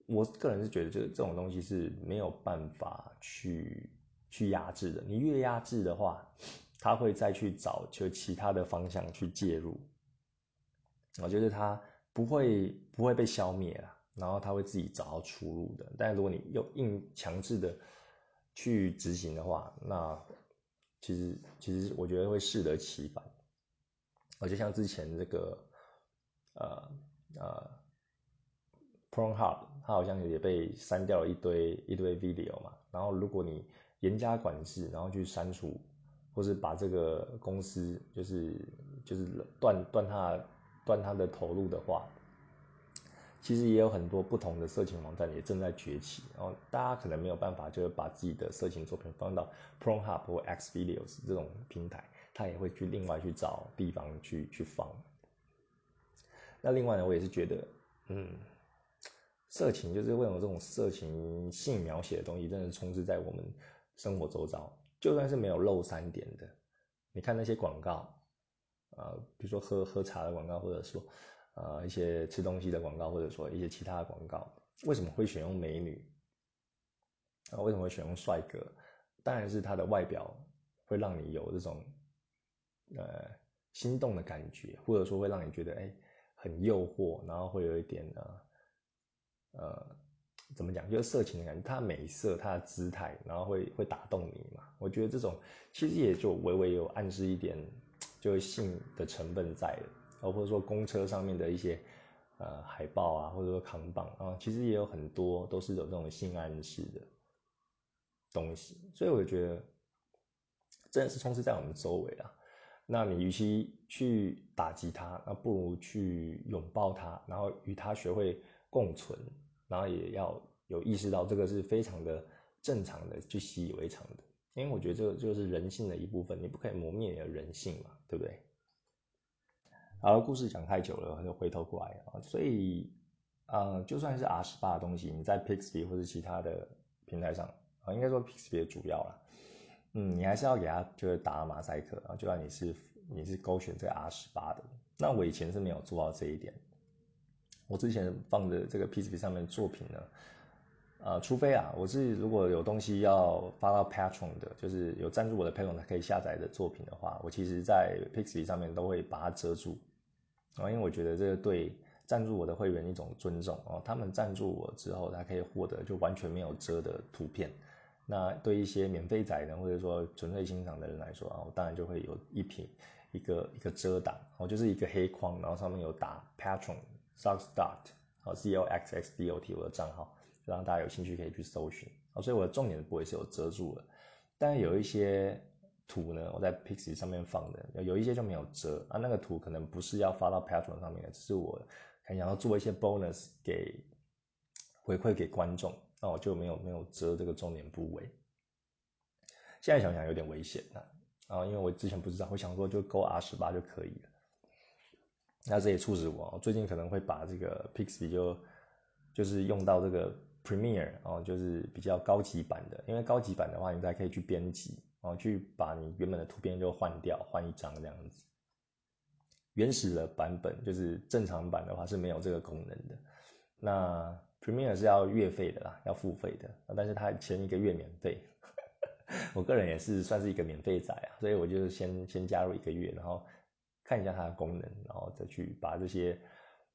我个人是觉得，就是这种东西是没有办法去去压制的。你越压制的话，他会再去找就其他的方向去介入。我觉得它不会不会被消灭了，然后它会自己找到出路的。但如果你又硬强制的去执行的话，那其实其实我觉得会适得其反。而且像之前这个呃呃。PornHub，它好像也被删掉了一堆一堆 video 嘛。然后如果你严加管制，然后去删除，或是把这个公司就是就是断断它断它的投入的话，其实也有很多不同的色情网站也正在崛起。然后大家可能没有办法，就是把自己的色情作品放到 PornHub 或 Xvideos 这种平台，他也会去另外去找地方去去放。那另外呢，我也是觉得，嗯。色情就是为什么这种色情性描写的东西，真的充斥在我们生活周遭。就算是没有露三点的，你看那些广告，呃，比如说喝喝茶的广告，或者说呃一些吃东西的广告，或者说一些其他的广告，为什么会选用美女？啊，为什么会选用帅哥？当然是他的外表会让你有这种呃心动的感觉，或者说会让你觉得哎很诱惑，然后会有一点呢。呃，怎么讲？就是色情的感觉，他美色，他的姿态，然后会会打动你嘛？我觉得这种其实也就微微有暗示一点，就是性的成分在了，哦，或者说公车上面的一些呃海报啊，或者说扛棒啊，其实也有很多都是有这种性暗示的东西，所以我觉得真的是充斥在我们周围啊。那你与其去打击它，那不如去拥抱它，然后与它学会共存。然后也要有意识到这个是非常的正常的，去习以为常的，因为我觉得这个就是人性的一部分，你不可以磨灭你的人性嘛，对不对？好了，故事讲太久了，就回头过来啊，所以呃，就算是 R 十八的东西，你在 Pixby 或者其他的平台上啊，应该说 Pixby 主要了，嗯，你还是要给他就是打马赛克啊，就算你是你是勾选这个 R 十八的，那我以前是没有做到这一点。我之前放的这个 Pixby 上面的作品呢，呃，除非啊，我是如果有东西要发到 Patron 的，就是有赞助我的 Patron 可以下载的作品的话，我其实在 Pixby 上面都会把它遮住，啊，因为我觉得这个对赞助我的会员一种尊重哦，他们赞助我之后，他可以获得就完全没有遮的图片，那对一些免费仔呢，或者说纯粹欣赏的人来说啊，我当然就会有一品一个一个遮挡，哦，就是一个黑框，然后上面有打 Patron Sox Dot，哦，C O X X D O T 我的账号，让大家有兴趣可以去搜寻，哦，所以我的重点的部位是有遮住了，但有一些图呢，我在 Pixie 上面放的，有一些就没有遮啊，那个图可能不是要发到 Patron 上面的，只是我很想要做一些 bonus 给回馈给观众，那我就没有没有遮这个重点部位。现在想想有点危险呐，啊，因为我之前不知道，我想说就勾 R 十八就可以了。那这也促使我最近可能会把这个 Pixie 就就是用到这个 Premiere 哦，就是比较高级版的，因为高级版的话，你才可以去编辑哦，去把你原本的图片就换掉，换一张这样子。原始的版本就是正常版的话是没有这个功能的。那 Premiere 是要月费的啦，要付费的，但是它前一个月免费。我个人也是算是一个免费仔啊，所以我就是先先加入一个月，然后看一下它的功能，然后再去把这些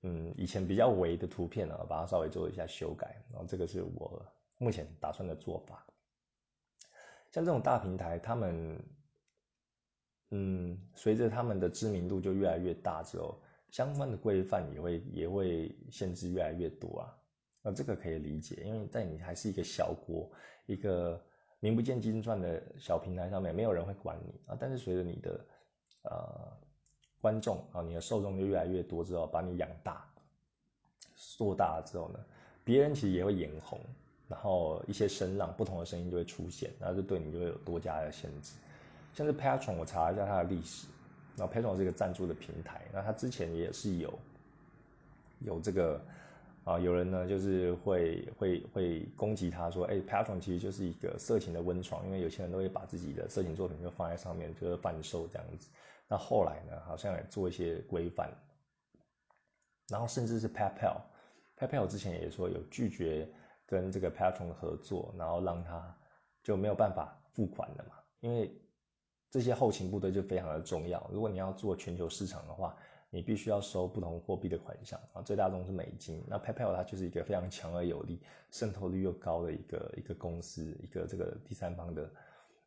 嗯以前比较违的图片呢，把它稍微做一下修改，然后这个是我目前打算的做法。像这种大平台，他们嗯随着他们的知名度就越来越大之后，相关的规范也会也会限制越来越多啊。那这个可以理解，因为在你还是一个小国，一个。名不见经传的小平台上面，没有人会管你啊。但是随着你的呃观众啊，你的受众就越来越多之后，把你养大、做大了之后呢，别人其实也会眼红，然后一些声浪、不同的声音就会出现，然后就对你就会有多加的限制。像是 Patron，我查一下它的历史，然后 Patron 是一个赞助的平台，那它之前也是有有这个。啊，有人呢就是会会会攻击他说，哎，Patron 其实就是一个色情的温床，因为有些人都会把自己的色情作品就放在上面，就是贩售这样子。那后来呢，好像也做一些规范，然后甚至是 PayPal PayPal 之前也说有拒绝跟这个 Patron 合作，然后让他就没有办法付款了嘛，因为这些后勤部队就非常的重要，如果你要做全球市场的话。你必须要收不同货币的款项啊，最大宗是美金。那 PayPal 它就是一个非常强而有力、渗透率又高的一个一个公司，一个这个第三方的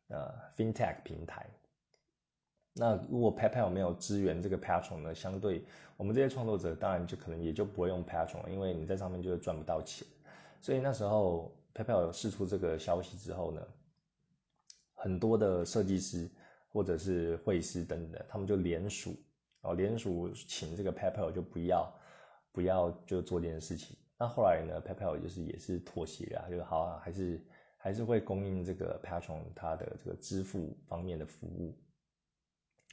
呃 FinTech 平台。那如果 PayPal 没有支援这个 Patron 呢，相对我们这些创作者，当然就可能也就不会用 Patron 了，因为你在上面就赚不到钱。所以那时候 PayPal 释出这个消息之后呢，很多的设计师或者是绘师等等，他们就联署。哦，联署请这个 PayPal 就不要不要就做这件事情。那后来呢，PayPal 就是也是妥协啊，就好啊，还是还是会供应这个 Patron 它的这个支付方面的服务。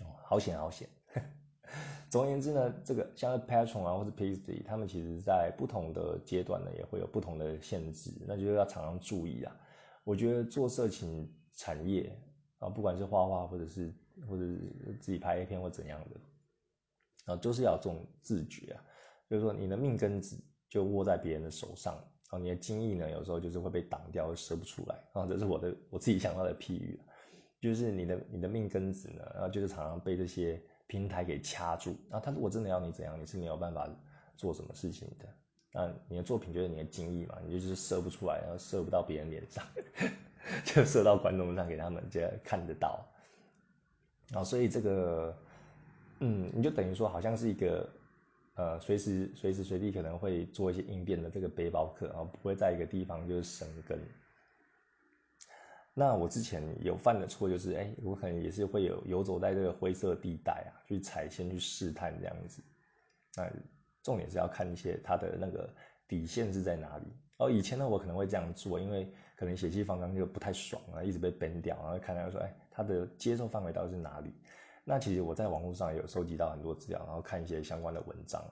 哦，好险好险。总而言之呢，这个像 Patron 啊或者 Pasty 他们其实在不同的阶段呢也会有不同的限制，那就是要常常注意啊。我觉得做色情产业啊，不管是画画或者是或者是自己拍 A 片或怎样的。啊，都是要这种自觉啊，就是说你的命根子就握在别人的手上，然后你的精液呢，有时候就是会被挡掉，射不出来。啊这是我的我自己想到的譬喻，就是你的你的命根子呢，然后就是常常被这些平台给掐住。然后他如果真的要你怎样，你是没有办法做什么事情的。那你的作品就是你的精液嘛，你就是射不出来，然后射不到别人脸上，就射到观众上给他们就看得到。然后所以这个。嗯，你就等于说好像是一个，呃，随时随时随地可能会做一些应变的这个背包客啊，不会在一个地方就是生根。那我之前有犯的错就是，哎，我可能也是会有游走在这个灰色地带啊，去踩线去试探这样子。那重点是要看一些它的那个底线是在哪里。哦，以前呢我可能会这样做，因为可能血气方刚就不太爽啊，一直被 ban 掉，然后看到说，哎，它的接受范围到底是哪里？那其实我在网络上有收集到很多资料，然后看一些相关的文章。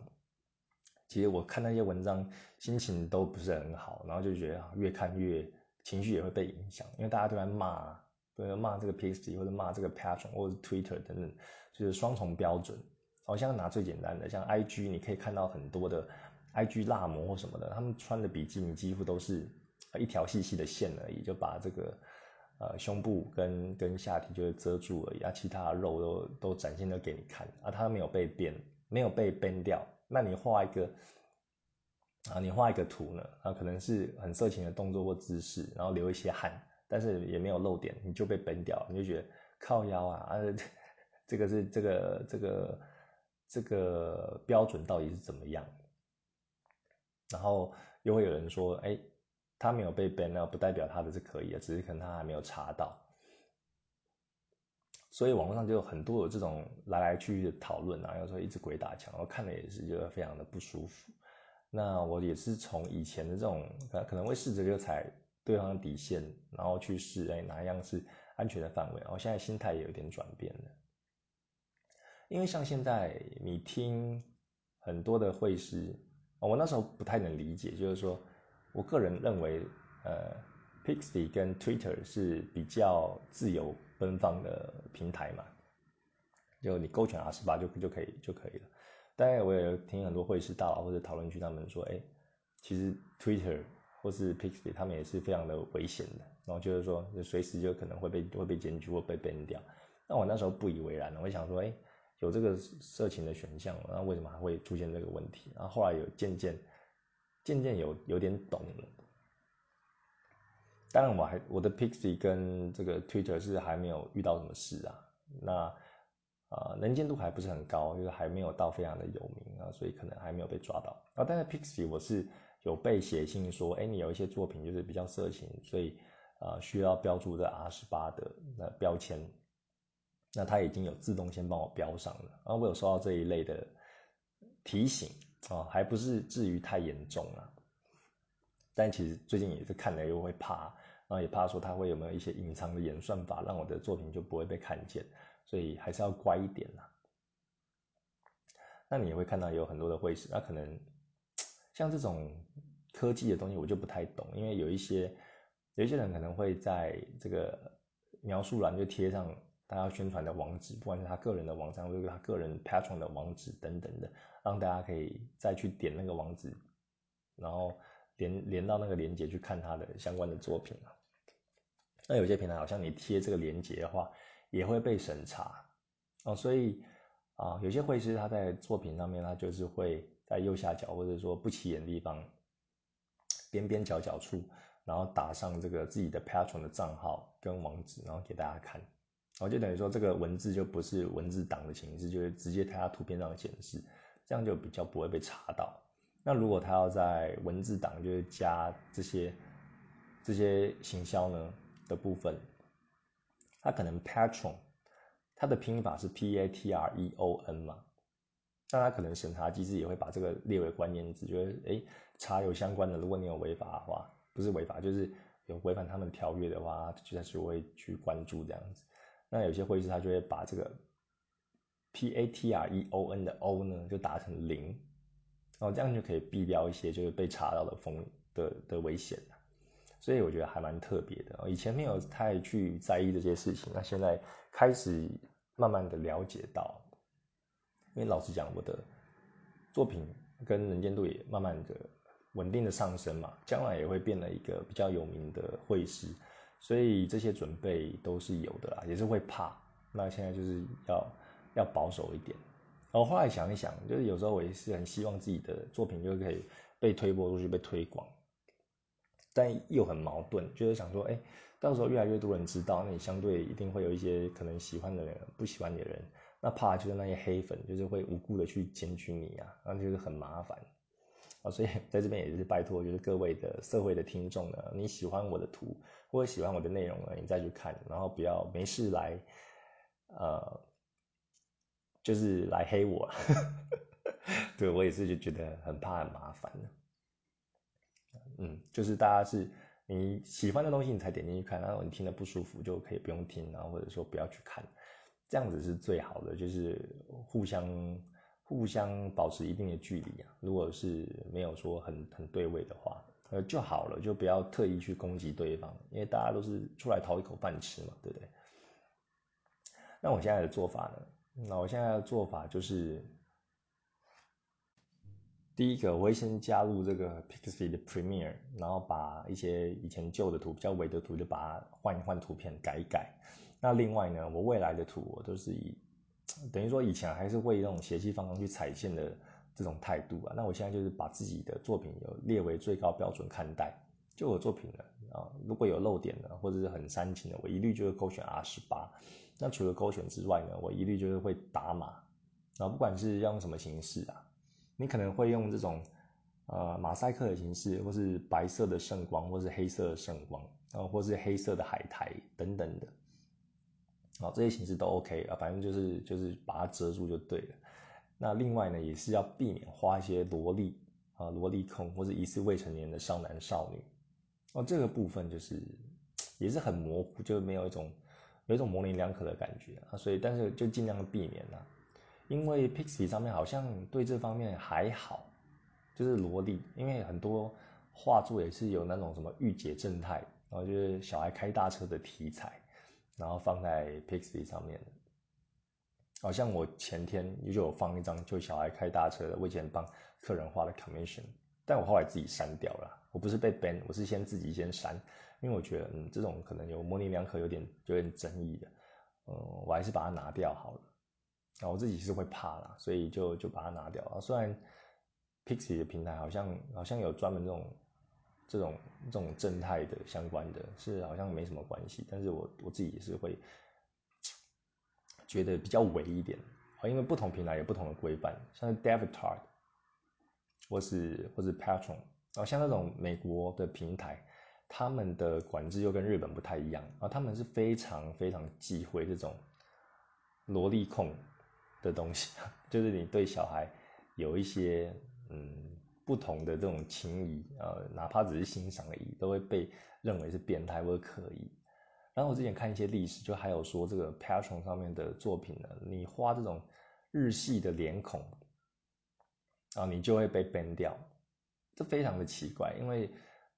其实我看那些文章，心情都不是很好，然后就觉得越看越情绪也会被影响，因为大家都在骂，都在骂这个 p s t 或者骂这个 Patron 或者 Twitter 等等，就是双重标准。好像拿最简单的，像 IG，你可以看到很多的 IG 辣模或什么的，他们穿的比基尼几乎都是一条细细的线而已，就把这个。呃，胸部跟跟下体就是遮住而已啊，其他的肉都都展现的给你看啊，它没有被变，没有被编掉。那你画一个啊，你画一个图呢啊，可能是很色情的动作或姿势，然后流一些汗，但是也没有露点，你就被崩掉，你就觉得靠腰啊啊，这个是这个这个这个标准到底是怎么样？然后又会有人说，哎，他没有被 ban 那不代表他的是可以的，只是可能他还没有查到。所以网络上就有很多有这种来来去去的讨论啊，有时候一直鬼打墙，我看了也是觉得非常的不舒服。那我也是从以前的这种可能会试着就踩对方的底线，然后去试哎哪一样是安全的范围，然后现在心态也有点转变了。因为像现在你听很多的会师，我那时候不太能理解，就是说我个人认为，呃，Pixie 跟 Twitter 是比较自由奔放的平台嘛，就你勾选 R 十八就就可以就可以了。当然，我也听很多会师大佬或者讨论区他们说，哎，其实 Twitter 或是 Pixie 他们也是非常的危险的，然后就是说，就随时就可能会被会被检举或被 ban 掉。那我那时候不以为然，我想说，哎，有这个色情的选项，那为什么还会出现这个问题？然后后来有渐渐渐渐有有点懂了。当然，我还我的 Pixie 跟这个 Twitter 是还没有遇到什么事啊。那。啊，能见度还不是很高，就是还没有到非常的有名啊，所以可能还没有被抓到啊。但是 Pixie 我是有被写信说，哎，你有一些作品就是比较色情，所以啊需要标注这 R 十八的那标签，那它已经有自动先帮我标上了。然后我有收到这一类的提醒啊，还不是至于太严重啊。但其实最近也是看了又会怕，然后也怕说它会有没有一些隐藏的演算法，让我的作品就不会被看见。所以还是要乖一点啦。那你也会看到有很多的会师，那可能像这种科技的东西，我就不太懂，因为有一些有一些人可能会在这个描述栏就贴上他要宣传的网址，不管是他个人的网站，或者他个人 Patron 的网址等等的，让大家可以再去点那个网址，然后连连到那个链接去看他的相关的作品。那有些平台好像你贴这个链接的话，也会被审查哦，所以啊，有些绘师他在作品上面，他就是会在右下角或者说不起眼的地方，边边角角处，然后打上这个自己的 Patron 的账号跟网址，然后给大家看。然后就等于说这个文字就不是文字档的形式，就是直接在图片上显示，这样就比较不会被查到。那如果他要在文字档就是加这些这些行销呢的部分。它可能 Patron，它的拼法是 P A T R E O N 嘛，那它可能审查机制也会把这个列为关键字，就是哎查有相关的，如果你有违法的话，不是违法就是有违反他们条约的话，就就会去关注这样子。那有些会议室他就会把这个 P A T R E O N 的 O 呢就打成零，然后这样就可以避掉一些就是被查到的风的的危险。所以我觉得还蛮特别的，以前没有太去在意这些事情，那现在开始慢慢的了解到，因为老实讲，我的作品跟能见度也慢慢的稳定的上升嘛，将来也会变了一个比较有名的会师，所以这些准备都是有的啦，也是会怕，那现在就是要要保守一点。然后后来想一想，就是有时候我也是很希望自己的作品就可以被推播出去，被推广。但又很矛盾，就是想说，哎，到时候越来越多人知道，那你相对一定会有一些可能喜欢的人，不喜欢你的人，那怕就是那些黑粉，就是会无故的去检举你啊，那就是很麻烦啊。所以 在这边也是拜托，就是各位的社会的听众呢，你喜欢我的图或者喜欢我的内容呢，你再去看，然后不要没事来，呃，就是来黑我，对我也是就觉得很怕很麻烦的。嗯，就是大家是你喜欢的东西，你才点进去看，然后你听得不舒服就可以不用听，然后或者说不要去看，这样子是最好的，就是互相互相保持一定的距离啊。如果是没有说很很对位的话，呃就好了，就不要特意去攻击对方，因为大家都是出来讨一口饭吃嘛，对不对？那我现在的做法呢？那我现在的做法就是。第一个，我会先加入这个 Pixie 的 Premiere，然后把一些以前旧的图、比较伪的图，就把它换一换图片，改一改。那另外呢，我未来的图，我都是以等于说以前还是会那种邪气方刚去踩线的这种态度啊。那我现在就是把自己的作品有列为最高标准看待，就我作品呢，啊，如果有漏点的或者是很煽情的，我一律就会勾选 R 十八。那除了勾选之外呢，我一律就是会打码，啊，不管是用什么形式啊，你可能会用这种呃马赛克的形式，或是白色的圣光，或是黑色的圣光，啊，或是黑色的海苔等等的，啊，这些形式都 OK 啊，反正就是就是把它遮住就对了。那另外呢，也是要避免画一些萝莉啊、萝莉控或者疑似未成年的少男少女，哦，这个部分就是也是很模糊，就没有一种。有一种模棱两可的感觉啊，所以但是就尽量避免啦，因为 Pixie 上面好像对这方面还好，就是萝莉，因为很多画作也是有那种什么御姐正太，然后就是小孩开大车的题材，然后放在 Pixie 上面好像我前天就有放一张就小孩开大车的，我以前帮客人画的 commission，但我后来自己删掉了，我不是被 ban，我是先自己先删。因为我觉得，嗯，这种可能有模棱两可，有点有点争议的，嗯，我还是把它拿掉好了。啊，我自己是会怕啦，所以就就把它拿掉啊。虽然 Pixie 的平台好像好像有专门这种这种这种正态的相关的，是好像没什么关系，但是我我自己也是会觉得比较违一点啊，因为不同平台有不同的规范，像是 Devitar 或是或是 Patron 啊，像那种美国的平台。他们的管制又跟日本不太一样啊，他们是非常非常忌讳这种萝莉控的东西，就是你对小孩有一些嗯不同的这种情谊呃，哪怕只是欣赏而已，都会被认为是变态或者可疑。然后我之前看一些历史，就还有说这个 Patron 上面的作品呢，你画这种日系的脸孔啊，你就会被 ban 掉，这非常的奇怪，因为。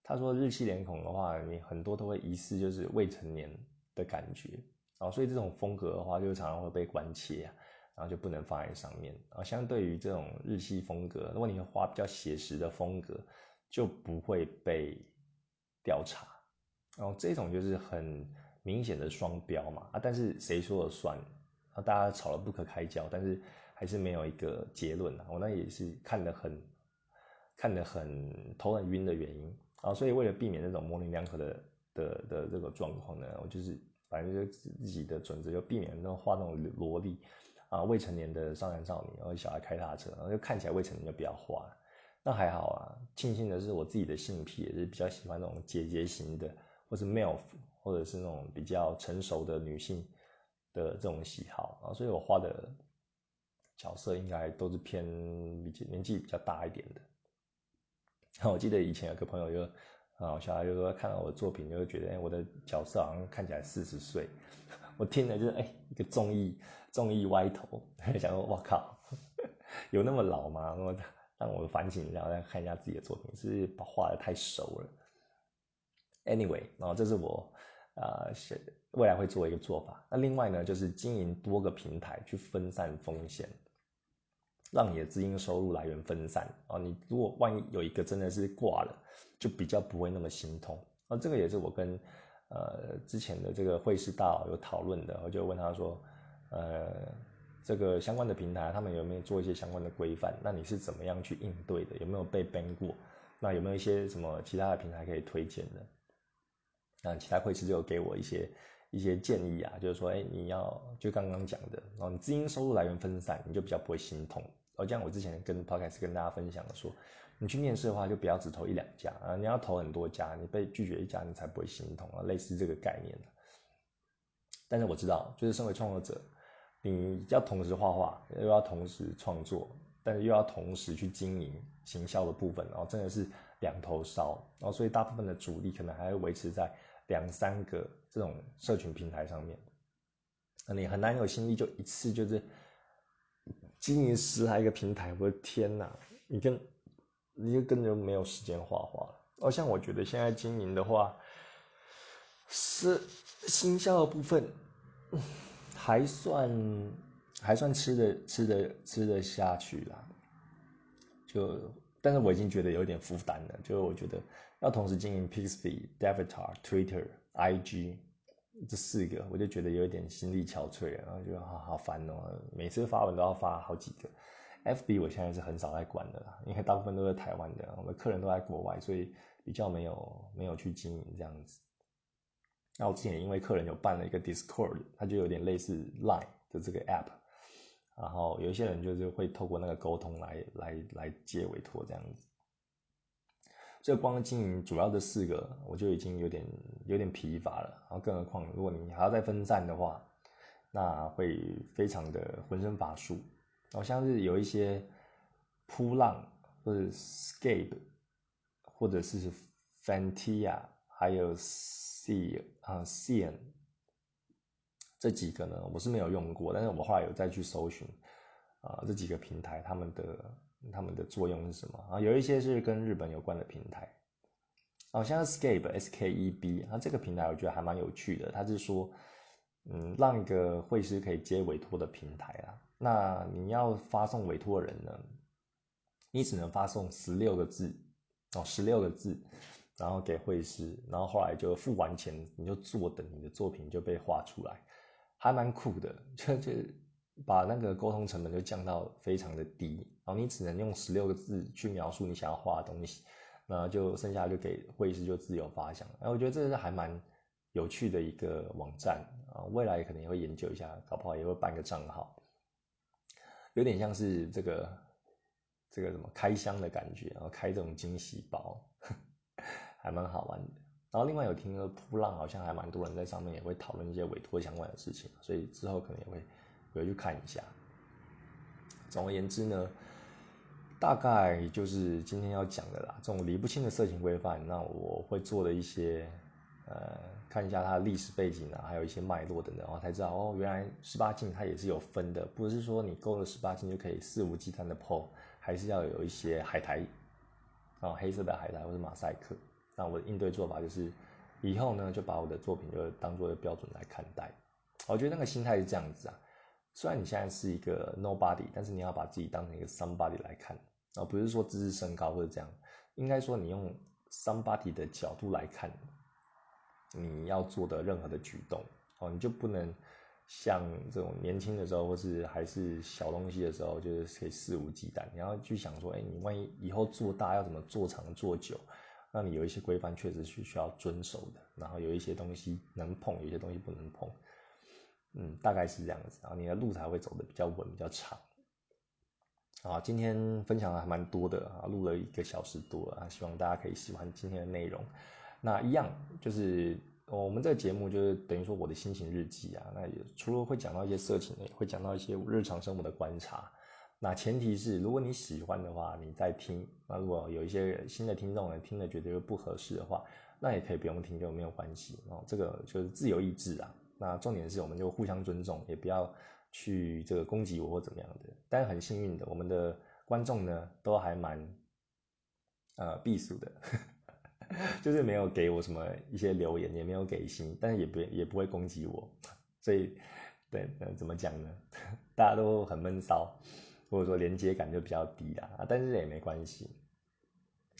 他说日系脸孔的话，你很多都会疑似就是未成年的感觉啊，所以这种风格的话，就常常会被关切啊，然后就不能放在上面啊。相对于这种日系风格，如果你画比较写实的风格，就不会被调查。然后这种就是很明显的双标嘛啊，但是谁说了算啊？大家吵得不可开交，但是还是没有一个结论啊。我那也是看得很看得很头很晕的原因。啊，所以为了避免那种模棱两可的的的这个状况呢，我就是反正就自己的准则，就避免那种画那种萝莉啊，未成年的少男少女，然后小孩开大车，然后就看起来未成年就比较花。那还好啊，庆幸的是我自己的性癖也是比较喜欢那种姐姐型的，或是 MILF，或者是那种比较成熟的女性的这种喜好啊，所以我画的角色应该都是偏比年纪比较大一点的。我记得以前有个朋友就，啊，小孩就说看到我的作品就会觉得，哎，我的角色好像看起来四十岁。我听了就是，哎，一个综艺综艺歪头，想说，我靠，有那么老吗？那 么让我反省，然后再看一下自己的作品，是把画的太熟了。Anyway，然后这是我啊，未来会做一个做法。那另外呢，就是经营多个平台去分散风险。让你的资金收入来源分散啊！你如果万一有一个真的是挂了，就比较不会那么心痛啊。这个也是我跟呃之前的这个会师大佬有讨论的，我就问他说，呃，这个相关的平台他们有没有做一些相关的规范？那你是怎么样去应对的？有没有被 ban 过？那有没有一些什么其他的平台可以推荐的？那其他会师就有给我一些一些建议啊，就是说，哎，你要就刚刚讲的，然后你资金收入来源分散，你就比较不会心痛。哦，像我之前跟 Podcast 跟大家分享的说，你去面试的话，就不要只投一两家啊，你要投很多家，你被拒绝一家，你才不会心痛啊，类似这个概念。但是我知道，就是身为创作者，你要同时画画，又要同时创作，但是又要同时去经营行销的部分，然后真的是两头烧，然后所以大部分的主力可能还会维持在两三个这种社群平台上面，那你很难有心力就一次就是。经营十来个平台，我的天哪！你跟你就根本没有时间画画了。哦，像我觉得现在经营的话，是新销的部分还算还算吃的吃的吃得下去啦。就，但是我已经觉得有点负担了。就我觉得要同时经营 Pixby、Devitar、Twitter、IG。这四个我就觉得有点心力憔悴，然后就好好烦哦。每次发文都要发好几个，FB 我现在是很少在管的啦，因为大部分都是台湾的，我们客人都在国外，所以比较没有没有去经营这样子。那我之前因为客人有办了一个 Discord，它就有点类似 Line 的这个 App，然后有一些人就是会透过那个沟通来来来接委托这样子。这光经营主要的四个，我就已经有点有点疲乏了。然后更何况如果你还要再分散的话，那会非常的浑身乏术。然后像是有一些扑浪或者 Scape，或者是 Fantia，还有 C 啊 Cn 这几个呢，我是没有用过，但是我后来有再去搜寻啊这几个平台他们的。他们的作用是什么啊？有一些是跟日本有关的平台，哦，像 Scape S K E B，它这个平台我觉得还蛮有趣的。它是说，嗯，让一个会师可以接委托的平台啊。那你要发送委托人呢，你只能发送十六个字哦，十六个字，然后给会师，然后后来就付完钱，你就坐等你的作品就被画出来，还蛮酷的，就就。把那个沟通成本就降到非常的低，然后你只能用十六个字去描述你想要画的东西，那就剩下就给会师就自由发想。哎，我觉得这是还蛮有趣的一个网站啊，未来可能也会研究一下，搞不好也会办个账号，有点像是这个这个什么开箱的感觉，然后开这种惊喜包，还蛮好玩的。然后另外有听说扑浪好像还蛮多人在上面也会讨论一些委托相关的事情，所以之后可能也会。回去看一下。总而言之呢，大概就是今天要讲的啦。这种理不清的色情规范，那我会做的一些，呃，看一下它的历史背景啊，还有一些脉络等等，然后才知道哦，原来十八禁它也是有分的，不是说你勾了十八禁就可以肆无忌惮的 PO，还是要有一些海苔，啊，黑色的海苔或者马赛克。那我的应对做法就是，以后呢就把我的作品就当做标准来看待。我觉得那个心态是这样子啊。虽然你现在是一个 nobody，但是你要把自己当成一个 somebody 来看，而不是说自视身高或者这样，应该说你用 somebody 的角度来看，你要做的任何的举动，哦，你就不能像这种年轻的时候或是还是小东西的时候，就是可以肆无忌惮。你要去想说，哎，你万一以后做大要怎么做长做久，那你有一些规范确实是需要遵守的，然后有一些东西能碰，有些东西不能碰。嗯，大概是这样子，然后你的路才会走得比较稳、比较长。啊，今天分享的还蛮多的啊，录了一个小时多啊，希望大家可以喜欢今天的内容。那一样就是我们这个节目就是等于说我的心情日记啊，那也除了会讲到一些色情的，会讲到一些日常生活的观察。那前提是如果你喜欢的话，你再听。那如果有一些新的听众呢，听了觉得不合适的话，那也可以不用听，就没有关系哦。这个就是自由意志啊。那重点是，我们就互相尊重，也不要去这个攻击我或怎么样的。但很幸运的，我们的观众呢都还蛮呃避暑的，就是没有给我什么一些留言，也没有给星，但是也不也不会攻击我。所以，对，怎么讲呢？大家都很闷骚，或者说连接感就比较低啊。但是也没关系，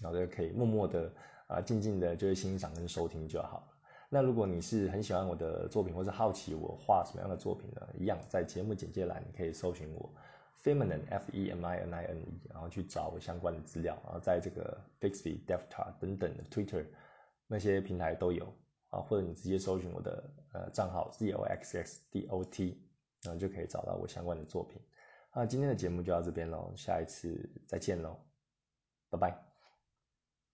然后就可以默默的啊，静静的，就是欣赏跟收听就好。那如果你是很喜欢我的作品，或是好奇我画什么样的作品呢？一样在节目简介栏你可以搜寻我，feminine f e m i n i n e，然后去找我相关的资料，然后在这个 Bixby、Devtar 等等的 Twitter 那些平台都有啊，或者你直接搜寻我的呃账号 z o x x d o t，然后就可以找到我相关的作品。那今天的节目就到这边喽，下一次再见喽，拜拜。